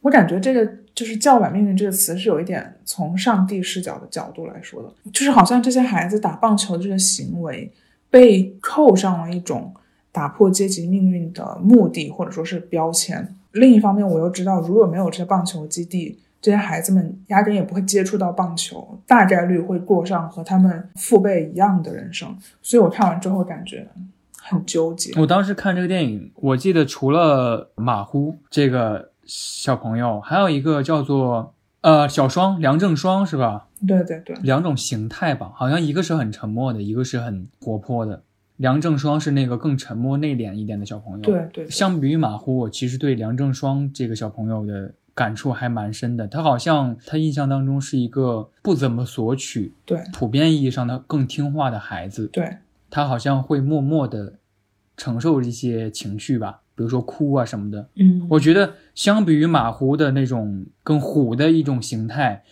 我感觉这个就是叫板命运这个词是有一点从上帝视角的角度来说的，就是好像这些孩子打棒球的这个行为被扣上了一种打破阶级命运的目的或者说是标签。另一方面，我又知道如果没有这些棒球基地。这些孩子们压根也不会接触到棒球，大概率会过上和他们父辈一样的人生。所以我看完之后感觉很纠结。我当时看这个电影，我记得除了马虎这个小朋友，还有一个叫做呃小双梁正双是吧？对对对，两种形态吧，好像一个是很沉默的，一个是很活泼的。梁正双是那个更沉默内敛一点的小朋友。对对，相比于马虎，我其实对梁正双这个小朋友的。感触还蛮深的，他好像他印象当中是一个不怎么索取，对，普遍意义上的更听话的孩子，对，他好像会默默的承受一些情绪吧，比如说哭啊什么的，嗯，我觉得相比于马虎的那种更虎的一种形态，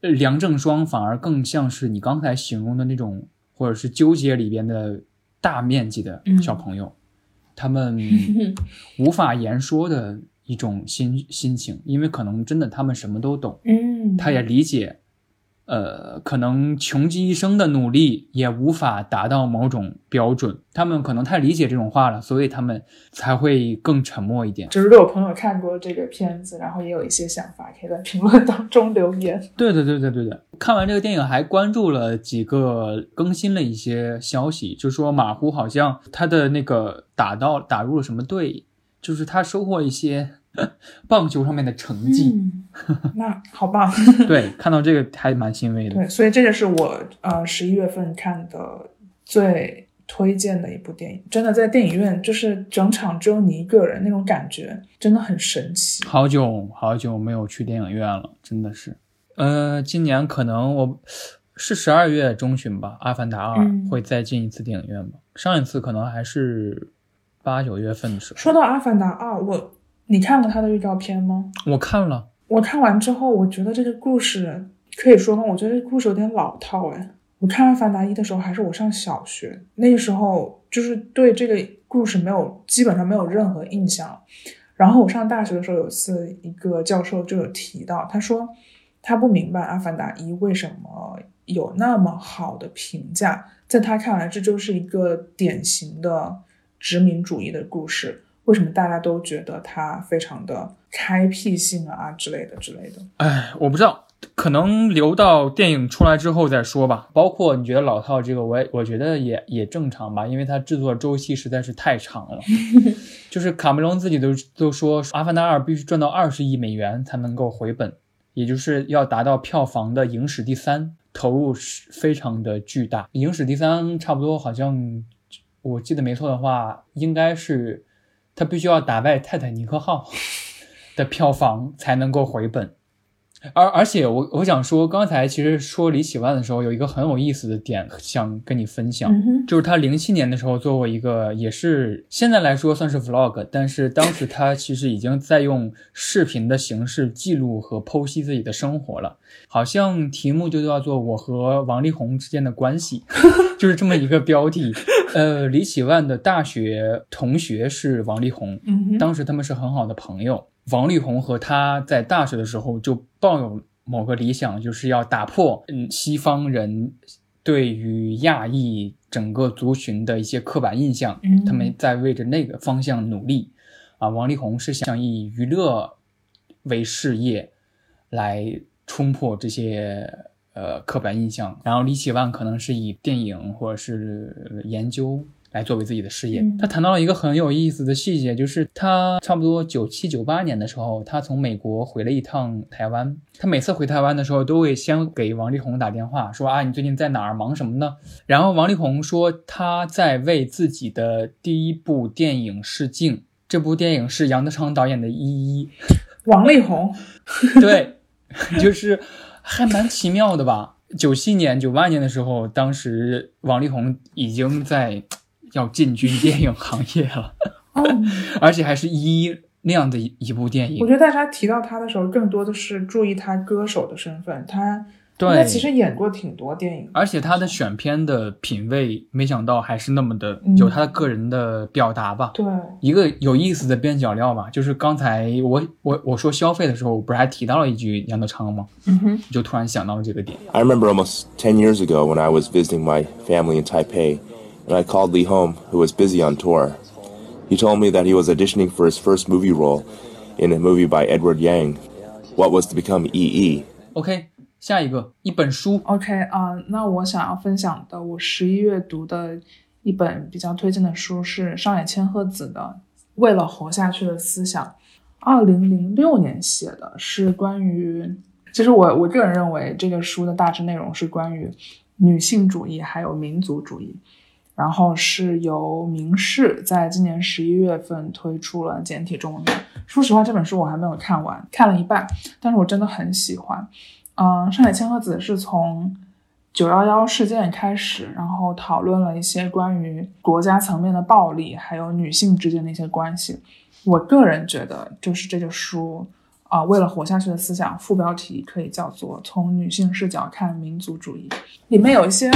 梁正双反而更像是你刚才形容的那种，或者是纠结里边的大面积的小朋友，他们 无法言说的。一种心心情，因为可能真的他们什么都懂，嗯，他也理解，呃，可能穷极一生的努力也无法达到某种标准。他们可能太理解这种话了，所以他们才会更沉默一点。就是如果朋友看过这个片子，然后也有一些想法，可以在评论当中留言。对对对对对对，看完这个电影还关注了几个更新了一些消息，就说马虎好像他的那个打到打入了什么队，就是他收获一些。棒球上面的成绩，那好棒。对，看到这个还蛮欣慰的。对，所以这个是我呃十一月份看的最推荐的一部电影。真的在电影院，就是整场只有你一个人，那种感觉真的很神奇。好久好久没有去电影院了，真的是。呃，今年可能我是十二月中旬吧，《阿凡达二》会再进一次电影院吧。上一次可能还是八九月份的时候。说到《阿凡达二》，我。你看过他的预告片吗？我看了。我看完之后，我觉得这个故事可以说吗？我觉得这故事有点老套哎。我看《阿凡达一》的时候，还是我上小学，那个时候就是对这个故事没有基本上没有任何印象。然后我上大学的时候，有一次一个教授就有提到，他说他不明白《阿凡达一》为什么有那么好的评价，在他看来，这就是一个典型的殖民主义的故事。为什么大家都觉得它非常的开辟性啊之类的之类的？哎，我不知道，可能留到电影出来之后再说吧。包括你觉得老套这个，我也我觉得也也正常吧，因为它制作周期实在是太长了。就是卡梅隆自己都都说，《阿凡达二》必须赚到二十亿美元才能够回本，也就是要达到票房的影史第三，投入是非常的巨大。影史第三差不多好像我记得没错的话，应该是。他必须要打败《泰坦尼克号 》的票房才能够回本，而而且我我想说，刚才其实说李启万的时候，有一个很有意思的点想跟你分享，就是他零七年的时候做过一个，也是现在来说算是 vlog，但是当时他其实已经在用视频的形式记录和剖析自己的生活了，好像题目就叫做“我和王力宏之间的关系 ”，就是这么一个标题。呃，李启万的大学同学是王力宏，当时他们是很好的朋友。王力宏和他在大学的时候就抱有某个理想，就是要打破嗯西方人对于亚裔整个族群的一些刻板印象，他们在为着那个方向努力。啊，王力宏是想以娱乐为事业来冲破这些。呃，刻板印象。然后李启万可能是以电影或者是研究来作为自己的事业。他谈到了一个很有意思的细节，就是他差不多九七九八年的时候，他从美国回了一趟台湾。他每次回台湾的时候，都会先给王力宏打电话，说啊，你最近在哪儿，忙什么呢？然后王力宏说他在为自己的第一部电影试镜，这部电影是杨德昌导演的《一一》。王力宏，对，就是。还蛮奇妙的吧？九七年、九八年的时候，当时王力宏已经在要进军电影行业了，而且还是一那样的一一部电影。我觉得大家提到他的时候，更多的是注意他歌手的身份，他。对，其实演过挺多电影，而且他的选片的品味，没想到还是那么的有他的个人的表达吧。对，一个有意思的边角料吧，就是刚才我我我说消费的时候，我不是还提到了一句杨德昌吗？嗯哼，就突然想到了这个点。I remember almost ten years ago when I was visiting my family in Taipei, and I called Lee Home, who was busy on tour. He told me that he was auditioning for his first movie role in a movie by Edward Yang, what was to become E.E. Okay. 下一个一本书，OK 啊，那我想要分享的，我十一月读的一本比较推荐的书是上野千鹤子的《为了活下去的思想》，二零零六年写的，是关于，其实我我个人认为这个书的大致内容是关于女性主义还有民族主义，然后是由明世在今年十一月份推出了简体中文版。说实话，这本书我还没有看完，看了一半，但是我真的很喜欢。嗯，上海千鹤子是从九幺幺事件开始，然后讨论了一些关于国家层面的暴力，还有女性之间的一些关系。我个人觉得，就是这个书啊，为了活下去的思想，副标题可以叫做《从女性视角看民族主义》，里面有一些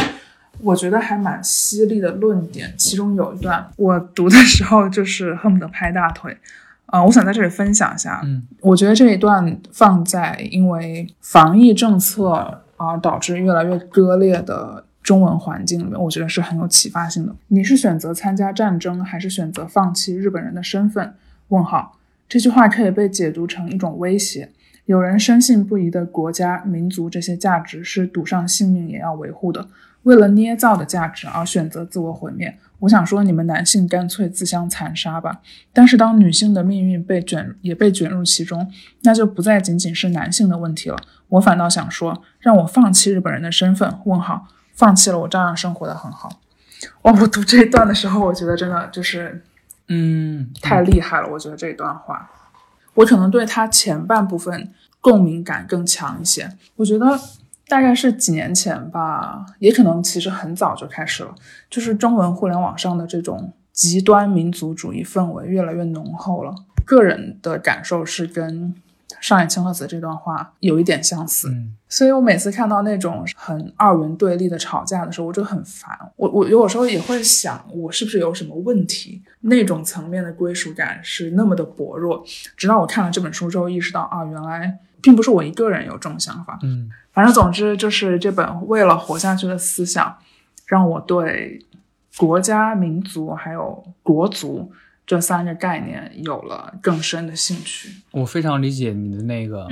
我觉得还蛮犀利的论点，其中有一段我读的时候就是恨不得拍大腿。啊，我想在这里分享一下。嗯，我觉得这一段放在因为防疫政策而导致越来越割裂的中文环境里面，我觉得是很有启发性的。你是选择参加战争，还是选择放弃日本人的身份？问号。这句话可以被解读成一种威胁。有人深信不疑的国家、民族这些价值是赌上性命也要维护的，为了捏造的价值而选择自我毁灭。我想说，你们男性干脆自相残杀吧。但是，当女性的命运被卷，也被卷入其中，那就不再仅仅是男性的问题了。我反倒想说，让我放弃日本人的身份？问号，放弃了，我照样生活的很好。哇，我读这一段的时候，我觉得真的就是，嗯，太厉害了。我觉得这一段话，我可能对他前半部分共鸣感更强一些。我觉得。大概是几年前吧，也可能其实很早就开始了，就是中文互联网上的这种极端民族主义氛围越来越浓厚了。个人的感受是跟上野千鹤子这段话有一点相似，所以我每次看到那种很二元对立的吵架的时候，我就很烦。我我有时候也会想，我是不是有什么问题？那种层面的归属感是那么的薄弱。直到我看了这本书之后，意识到啊，原来并不是我一个人有这种想法。嗯。反正总之就是这本为了活下去的思想，让我对国家、民族还有国族这三个概念有了更深的兴趣。我非常理解你的那个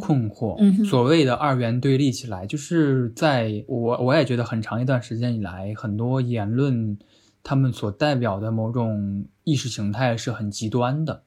困惑。所谓的二元对立起来，就是在我我也觉得很长一段时间以来，很多言论他们所代表的某种意识形态是很极端的，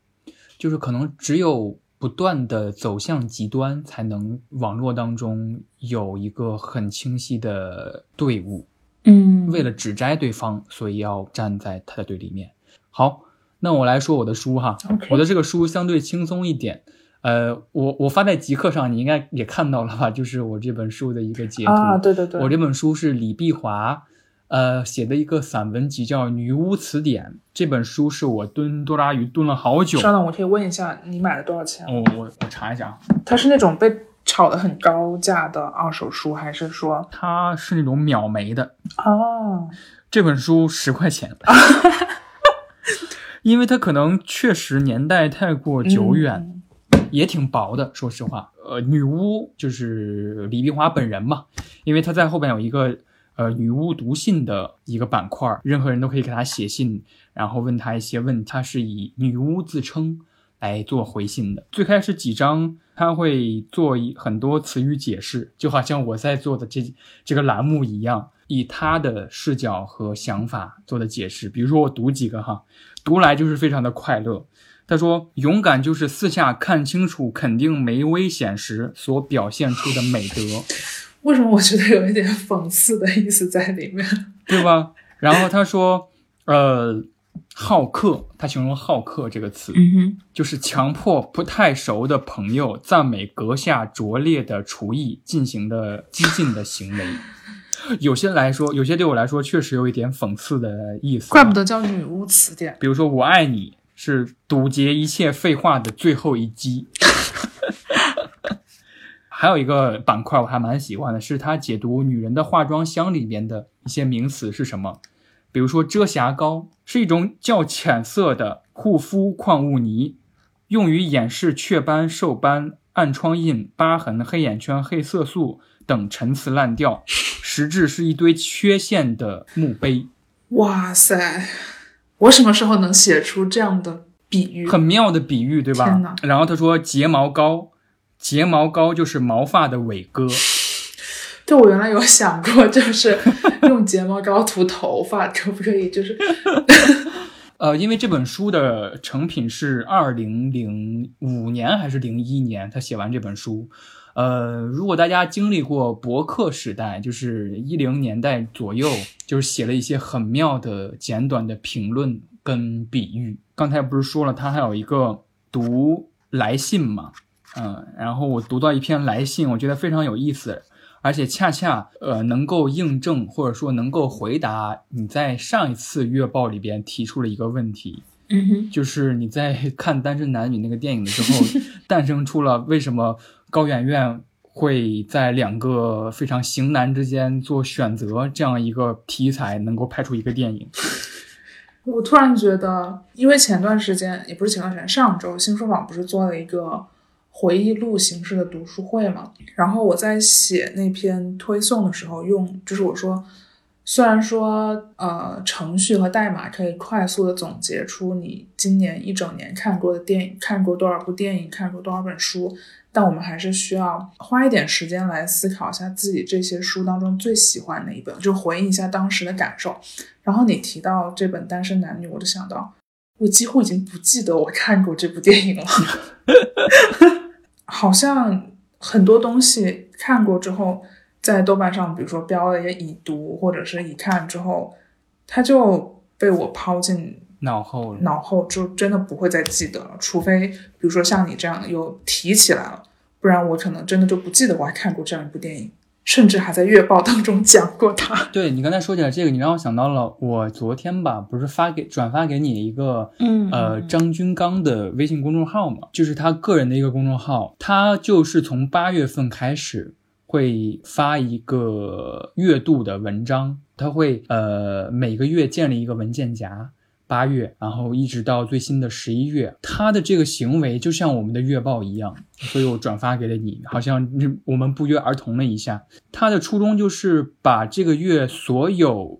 就是可能只有。不断的走向极端，才能网络当中有一个很清晰的队伍。嗯，为了指摘对方，所以要站在他的对立面。好，那我来说我的书哈，我的这个书相对轻松一点。呃，我我发在极客上，你应该也看到了吧？就是我这本书的一个截图。啊，对对对，我这本书是李碧华。呃，写的一个散文集叫《女巫词典》，这本书是我蹲多拉鱼蹲了好久。稍等，我可以问一下，你买了多少钱？我我我查一下啊。它是那种被炒的很高价的二手书，还是说它是那种秒没的？哦，这本书十块钱，因为它可能确实年代太过久远，也挺薄的。说实话，呃，女巫就是李碧华本人嘛，因为她在后边有一个。呃，女巫读信的一个板块，任何人都可以给他写信，然后问他一些问题。他是以女巫自称来做回信的。最开始几章他会做很多词语解释，就好像我在做的这这个栏目一样，以他的视角和想法做的解释。比如说我读几个哈，读来就是非常的快乐。他说：“勇敢就是四下看清楚，肯定没危险时所表现出的美德。”为什么我觉得有一点讽刺的意思在里面，对吧？然后他说，呃，好客，他形容好客这个词，就是强迫不太熟的朋友赞美阁下拙劣的厨艺进行的 激进的行为。有些来说，有些对我来说确实有一点讽刺的意思。怪不得叫女巫词典。比如说，我爱你是堵截一切废话的最后一击。还有一个板块我还蛮喜欢的，是他解读女人的化妆箱里边的一些名词是什么，比如说遮瑕膏是一种较浅色的护肤矿物泥，用于掩饰雀斑、瘦斑、暗疮印、疤痕、黑眼圈、黑色素等陈词滥调，实质是一堆缺陷的墓碑。哇塞，我什么时候能写出这样的比喻？很妙的比喻，对吧？然后他说睫毛膏。睫毛膏就是毛发的伟哥，就我原来有想过，就是用睫毛膏涂头发，可不可以？就是，呃，因为这本书的成品是二零零五年还是零一年，他写完这本书。呃，如果大家经历过博客时代，就是一零年代左右，就是写了一些很妙的简短的评论跟比喻。刚才不是说了，他还有一个读来信嘛？嗯，然后我读到一篇来信，我觉得非常有意思，而且恰恰呃能够印证或者说能够回答你在上一次月报里边提出了一个问题，就是你在 看《单身男女》那个电影的时候，诞生出了为什么高圆圆会在两个非常型男之间做选择这样一个题材，能够拍出一个电影。我突然觉得，因为前段时间也不是前段时间，上周新书网不是做了一个。回忆录形式的读书会嘛。然后我在写那篇推送的时候用，就是我说。虽然说，呃，程序和代码可以快速的总结出你今年一整年看过的电影、看过多少部电影、看过多少本书，但我们还是需要花一点时间来思考一下自己这些书当中最喜欢哪一本，就回忆一下当时的感受。然后你提到这本《单身男女》，我就想到，我几乎已经不记得我看过这部电影了，好像很多东西看过之后。在豆瓣上，比如说标了一个已读或者是已看之后，它就被我抛进脑后，脑后就真的不会再记得了。除非比如说像你这样又提起来了，不然我可能真的就不记得我还看过这样一部电影，甚至还在月报当中讲过他。对你刚才说起来这个，你让我想到了我昨天吧，不是发给转发给你一个，嗯呃，张军刚的微信公众号嘛，就是他个人的一个公众号，他就是从八月份开始。会发一个月度的文章，他会呃每个月建立一个文件夹，八月，然后一直到最新的十一月，他的这个行为就像我们的月报一样，所以我转发给了你，好像我们不约而同了一下。他的初衷就是把这个月所有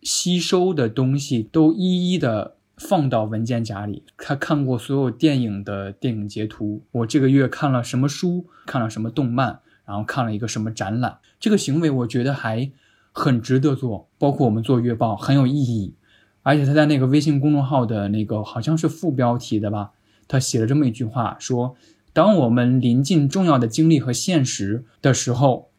吸收的东西都一一的放到文件夹里。他看过所有电影的电影截图，我这个月看了什么书，看了什么动漫。然后看了一个什么展览，这个行为我觉得还很值得做，包括我们做月报很有意义。而且他在那个微信公众号的那个好像是副标题的吧，他写了这么一句话，说：当我们临近重要的经历和现实的时候，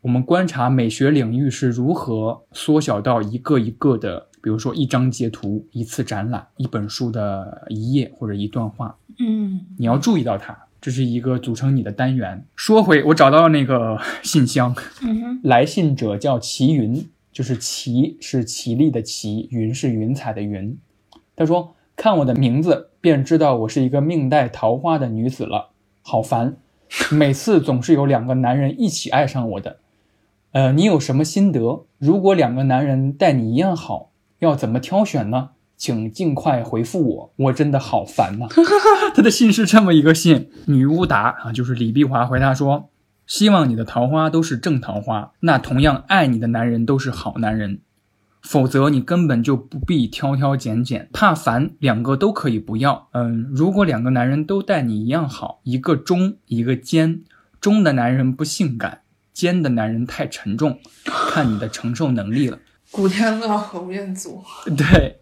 我们观察美学领域是如何缩小到一个一个的，比如说一张截图、一次展览、一本书的一页或者一段话。嗯，你要注意到它。这是一个组成你的单元。说回，我找到了那个信箱，来信者叫齐云，就是齐是绮丽的齐，云是云彩的云。他说：“看我的名字便知道我是一个命带桃花的女子了，好烦，每次总是有两个男人一起爱上我的。呃，你有什么心得？如果两个男人待你一样好，要怎么挑选呢？”请尽快回复我，我真的好烦呐。他的信是这么一个信，女巫答啊，就是李碧华回答说：“希望你的桃花都是正桃花，那同样爱你的男人都是好男人，否则你根本就不必挑挑拣拣，怕烦两个都可以不要。嗯，如果两个男人都待你一样好，一个忠，一个奸，忠的男人不性感，奸的男人太沉重，看你的承受能力了。”古天乐和吴彦祖，对。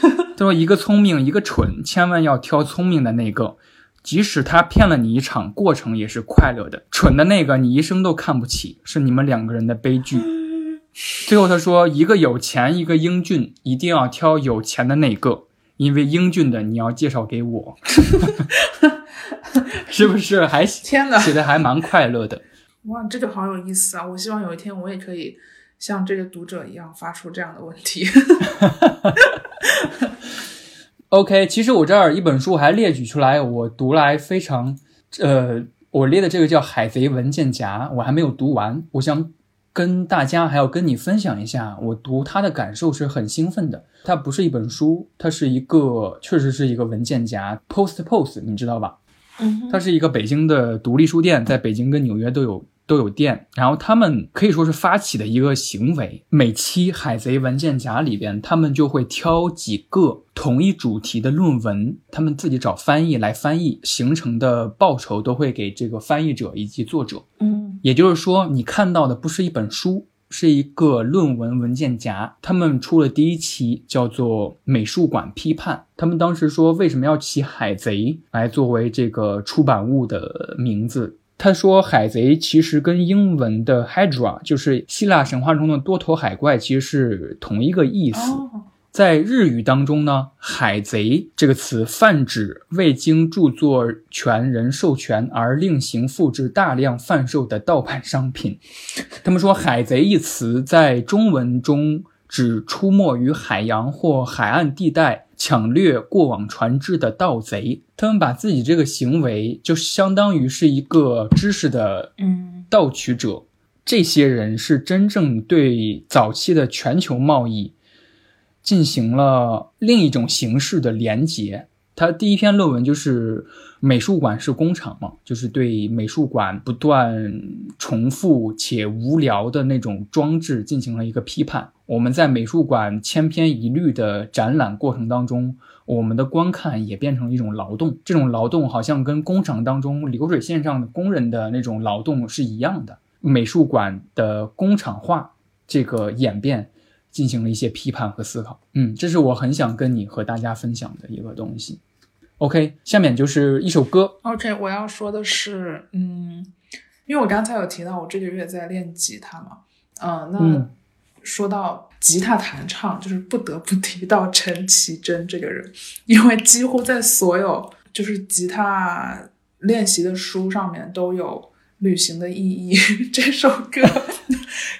他说：“一个聪明，一个蠢，千万要挑聪明的那个。即使他骗了你一场，过程也是快乐的。蠢的那个，你一生都看不起，是你们两个人的悲剧。”最后他说：“一个有钱，一个英俊，一定要挑有钱的那个，因为英俊的你要介绍给我。”是不是还天哪，写的还蛮快乐的？哇，这个好有意思啊！我希望有一天我也可以。像这个读者一样发出这样的问题。OK，其实我这儿一本书还列举出来，我读来非常，呃，我列的这个叫《海贼文件夹》，我还没有读完，我想跟大家还要跟你分享一下，我读它的感受是很兴奋的。它不是一本书，它是一个，确实是一个文件夹，Post Post，你知道吧？嗯，它是一个北京的独立书店，在北京跟纽约都有。都有店，然后他们可以说是发起的一个行为。每期《海贼文件夹》里边，他们就会挑几个同一主题的论文，他们自己找翻译来翻译，形成的报酬都会给这个翻译者以及作者。嗯，也就是说，你看到的不是一本书，是一个论文文件夹。他们出了第一期，叫做《美术馆批判》。他们当时说，为什么要起“海贼”来作为这个出版物的名字？他说：“海贼其实跟英文的 Hydra，就是希腊神话中的多头海怪，其实是同一个意思。在日语当中呢，海贼这个词泛指未经著作权人授权而另行复制、大量贩售的盗版商品。他们说，海贼一词在中文中指出没于海洋或海岸地带。”抢掠过往船只的盗贼，他们把自己这个行为就相当于是一个知识的嗯盗取者。这些人是真正对早期的全球贸易进行了另一种形式的连结。他第一篇论文就是美术馆是工厂嘛，就是对美术馆不断重复且无聊的那种装置进行了一个批判。我们在美术馆千篇一律的展览过程当中，我们的观看也变成了一种劳动。这种劳动好像跟工厂当中流水线上的工人的那种劳动是一样的。美术馆的工厂化这个演变。进行了一些批判和思考，嗯，这是我很想跟你和大家分享的一个东西。OK，下面就是一首歌。OK，我要说的是，嗯，因为我刚才有提到我这个月在练吉他嘛，嗯，那说到吉他弹唱，就是不得不提到陈绮贞这个人，因为几乎在所有就是吉他练习的书上面都有。旅行的意义 这首歌，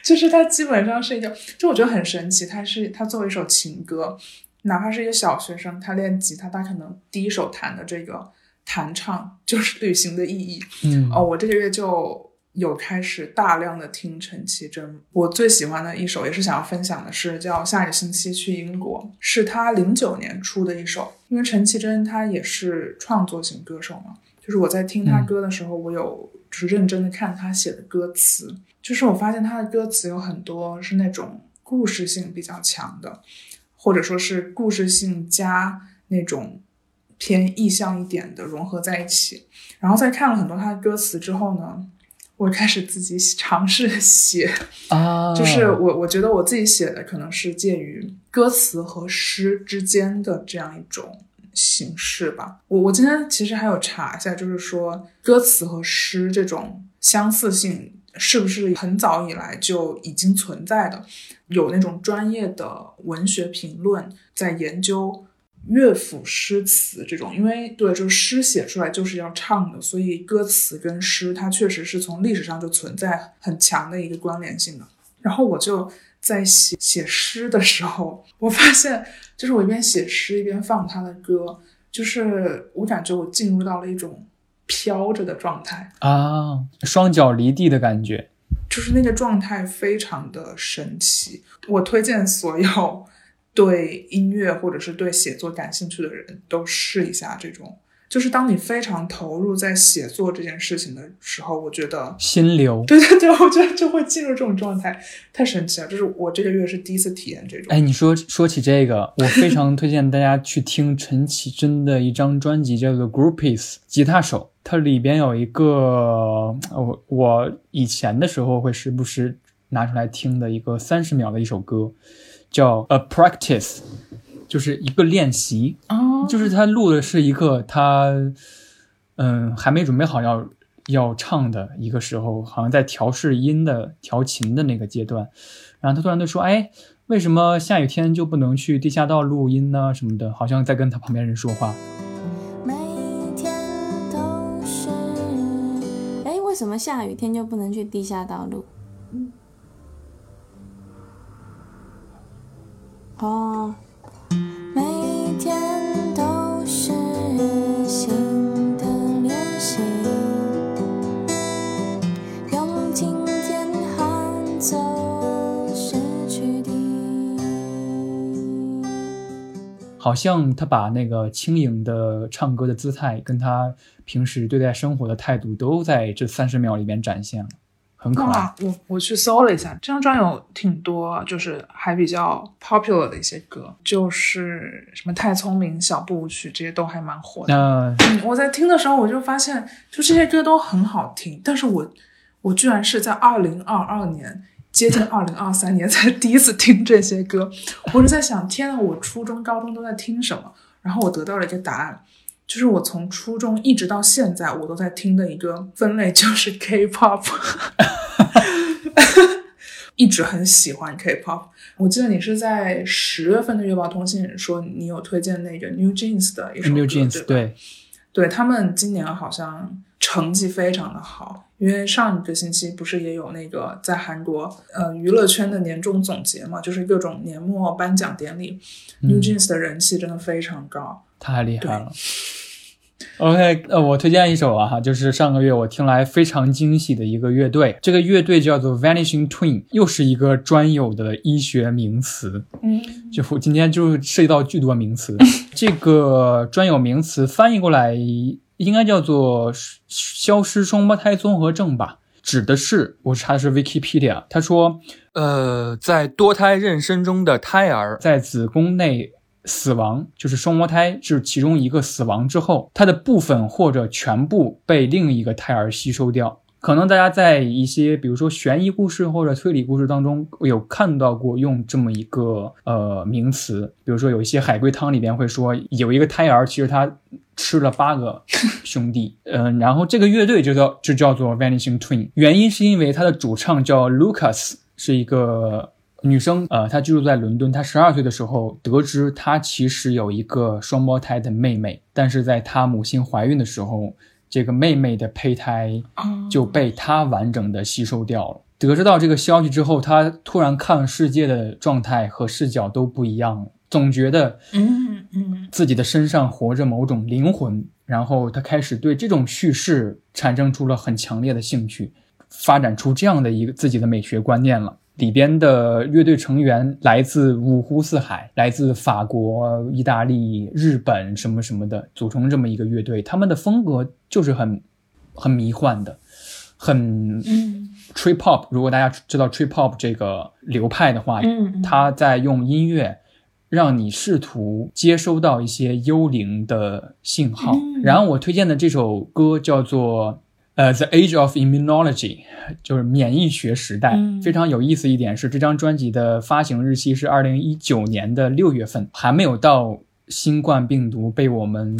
就是它基本上是一个，就我觉得很神奇。它是它作为一首情歌，哪怕是一个小学生，他练吉他，他可能第一首弹的这个弹唱就是旅行的意义。嗯，哦，我这个月就有开始大量的听陈绮贞。我最喜欢的一首，也是想要分享的是叫《下个星期去英国》，是他零九年出的一首。因为陈绮贞她也是创作型歌手嘛，就是我在听她歌的时候，我有。就是认真的看他写的歌词，就是我发现他的歌词有很多是那种故事性比较强的，或者说是故事性加那种偏意象一点的融合在一起。然后在看了很多他的歌词之后呢，我开始自己尝试写啊，就是我我觉得我自己写的可能是介于歌词和诗之间的这样一种。形式吧，我我今天其实还有查一下，就是说歌词和诗这种相似性是不是很早以来就已经存在的？有那种专业的文学评论在研究乐府诗词这种，因为对，就是诗写出来就是要唱的，所以歌词跟诗它确实是从历史上就存在很强的一个关联性的。然后我就。在写写诗的时候，我发现，就是我一边写诗一边放他的歌，就是我感觉我进入到了一种飘着的状态啊，双脚离地的感觉，就是那个状态非常的神奇。我推荐所有对音乐或者是对写作感兴趣的人都试一下这种。就是当你非常投入在写作这件事情的时候，我觉得心流，对对对，我觉得就会进入这种状态，太神奇了。就是我这个月是第一次体验这种。哎，你说说起这个，我非常推荐大家去听陈绮贞的一张专辑，叫做《Groupies》，吉他手。它里边有一个我我以前的时候会时不时拿出来听的一个三十秒的一首歌，叫《A Practice》。就是一个练习，就是他录的是一个他，嗯，还没准备好要要唱的一个时候，好像在调试音的调琴的那个阶段，然后他突然就说：“哎，为什么下雨天就不能去地下道录音呢？什么的，好像在跟他旁边人说话。”每天都是，哎，为什么下雨天就不能去地下道录？哦。好像他把那个轻盈的唱歌的姿态，跟他平时对待生活的态度，都在这三十秒里面展现了，很可爱。我我去搜了一下，这张专有挺多，就是还比较 popular 的一些歌，就是什么太聪明、小步舞曲这些都还蛮火的。嗯，我在听的时候，我就发现，就这些歌都很好听，但是我我居然是在二零二二年。接近二零二三年才第一次听这些歌，我是在想，天呐，我初中、高中都在听什么？然后我得到了一个答案，就是我从初中一直到现在，我都在听的一个分类就是 K-pop，一直很喜欢 K-pop。我记得你是在十月份的月报通信说你有推荐那个 New Jeans 的一首歌，对，对他们今年好像成绩非常的好。因为上一个星期不是也有那个在韩国呃娱乐圈的年终总结嘛，就是各种年末颁奖典礼，New Jeans 的人气真的非常高，太厉害了。OK，呃，我推荐一首啊哈，就是上个月我听来非常惊喜的一个乐队，这个乐队叫做 Vanishing Twin，又是一个专有的医学名词。嗯，就我今天就涉及到巨多名词，这个专有名词翻译过来应该叫做消失双胞胎综合症吧。指的是，我查的是 Wikipedia，他说，呃，在多胎妊娠中的胎儿在子宫内死亡，就是双胞胎是其中一个死亡之后，它的部分或者全部被另一个胎儿吸收掉。可能大家在一些比如说悬疑故事或者推理故事当中有看到过用这么一个呃名词，比如说有一些海龟汤里边会说有一个胎儿，其实他。吃了八个 兄弟，嗯，然后这个乐队就叫就叫做 Vanishing Twin，原因是因为它的主唱叫 Lucas，是一个女生，呃，她居住在伦敦，她十二岁的时候得知她其实有一个双胞胎的妹妹，但是在她母亲怀孕的时候，这个妹妹的胚胎就被她完整的吸收掉了。得知到这个消息之后，她突然看世界的状态和视角都不一样了。总觉得，嗯嗯，自己的身上活着某种灵魂，然后他开始对这种叙事产生出了很强烈的兴趣，发展出这样的一个自己的美学观念了。里边的乐队成员来自五湖四海，来自法国、意大利、日本什么什么的，组成这么一个乐队。他们的风格就是很很迷幻的，很 trip hop。如果大家知道 trip hop 这个流派的话，嗯，他在用音乐。让你试图接收到一些幽灵的信号。然后我推荐的这首歌叫做呃《The Age of Immunology》，就是免疫学时代。非常有意思一点是，这张专辑的发行日期是二零一九年的六月份，还没有到新冠病毒被我们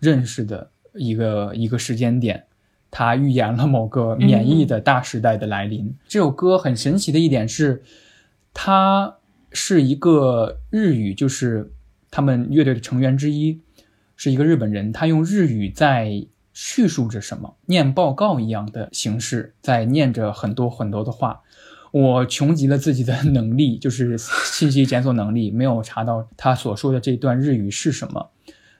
认识的一个一个时间点。他预言了某个免疫的大时代的来临。这首歌很神奇的一点是，它。是一个日语，就是他们乐队的成员之一，是一个日本人。他用日语在叙述着什么，念报告一样的形式，在念着很多很多的话。我穷极了自己的能力，就是信息检索能力，没有查到他所说的这段日语是什么。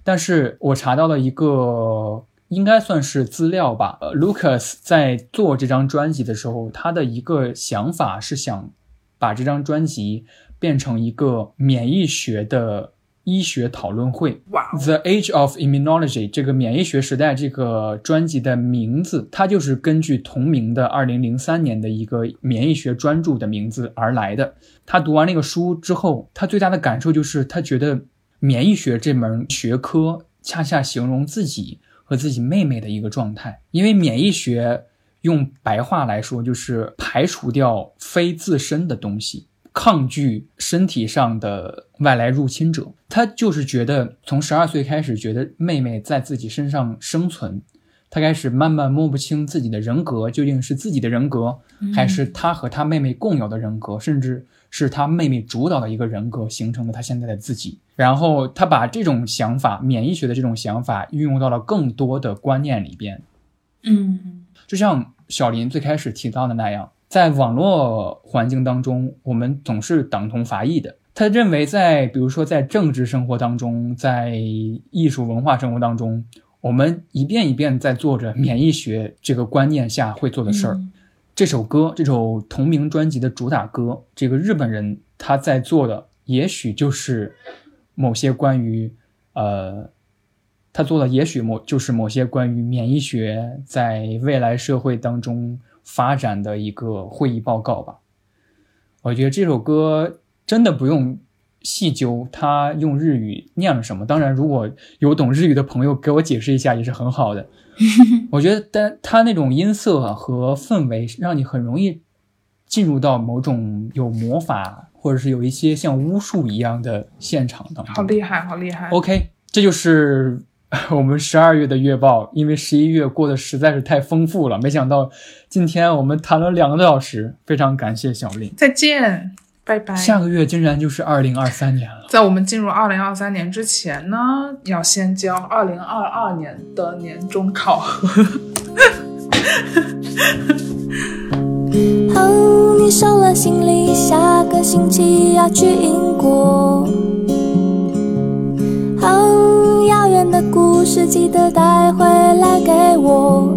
但是我查到了一个，应该算是资料吧。，Lucas 在做这张专辑的时候，他的一个想法是想把这张专辑。变成一个免疫学的医学讨论会。哇，The Age of Immunology 这个免疫学时代这个专辑的名字，它就是根据同名的二零零三年的一个免疫学专著的名字而来的。他读完那个书之后，他最大的感受就是他觉得免疫学这门学科恰恰形容自己和自己妹妹的一个状态，因为免疫学用白话来说就是排除掉非自身的东西。抗拒身体上的外来入侵者，他就是觉得从十二岁开始，觉得妹妹在自己身上生存，他开始慢慢摸不清自己的人格究竟是自己的人格，还是他和他妹妹共有的人格，甚至是他妹妹主导的一个人格形成了他现在的自己。然后他把这种想法，免疫学的这种想法运用到了更多的观念里边。嗯，就像小林最开始提到的那样。在网络环境当中，我们总是党同伐异的。他认为，在比如说在政治生活当中，在艺术文化生活当中，我们一遍一遍在做着免疫学这个观念下会做的事儿。这首歌，这首同名专辑的主打歌，这个日本人他在做的，也许就是某些关于，呃，他做的也许某就是某些关于免疫学在未来社会当中。发展的一个会议报告吧，我觉得这首歌真的不用细究它用日语念了什么。当然，如果有懂日语的朋友给我解释一下也是很好的。我觉得，但它那种音色和氛围让你很容易进入到某种有魔法或者是有一些像巫术一样的现场当中。好厉害，好厉害。OK，这就是。我们十二月的月报，因为十一月过得实在是太丰富了，没想到今天我们谈了两个多小时，非常感谢小林，再见，拜拜。下个月竟然就是二零二三年了，在我们进入二零二三年之前呢，要先交二零二二年的年终考核。哦，你收了行李，下个星期要去英国。遥远的是记得带回来给我。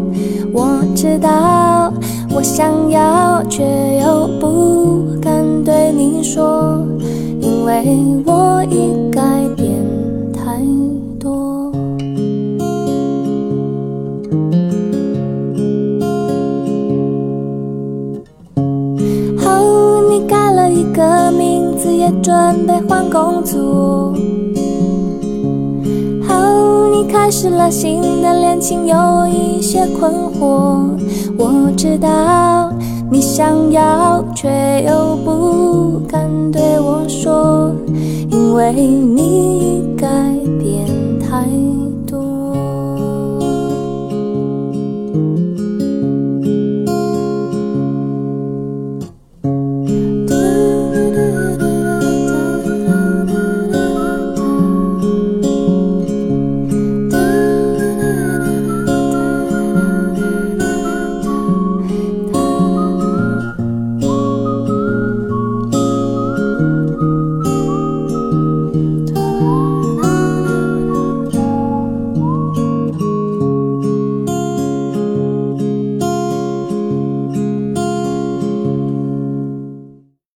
我知道我想要，却又不敢对你说，因为我已改变太多。哦，你改了一个名字，也准备换工作。开始了新的恋情，有一些困惑。我知道你想要，却又不敢对我说，因为你改变太。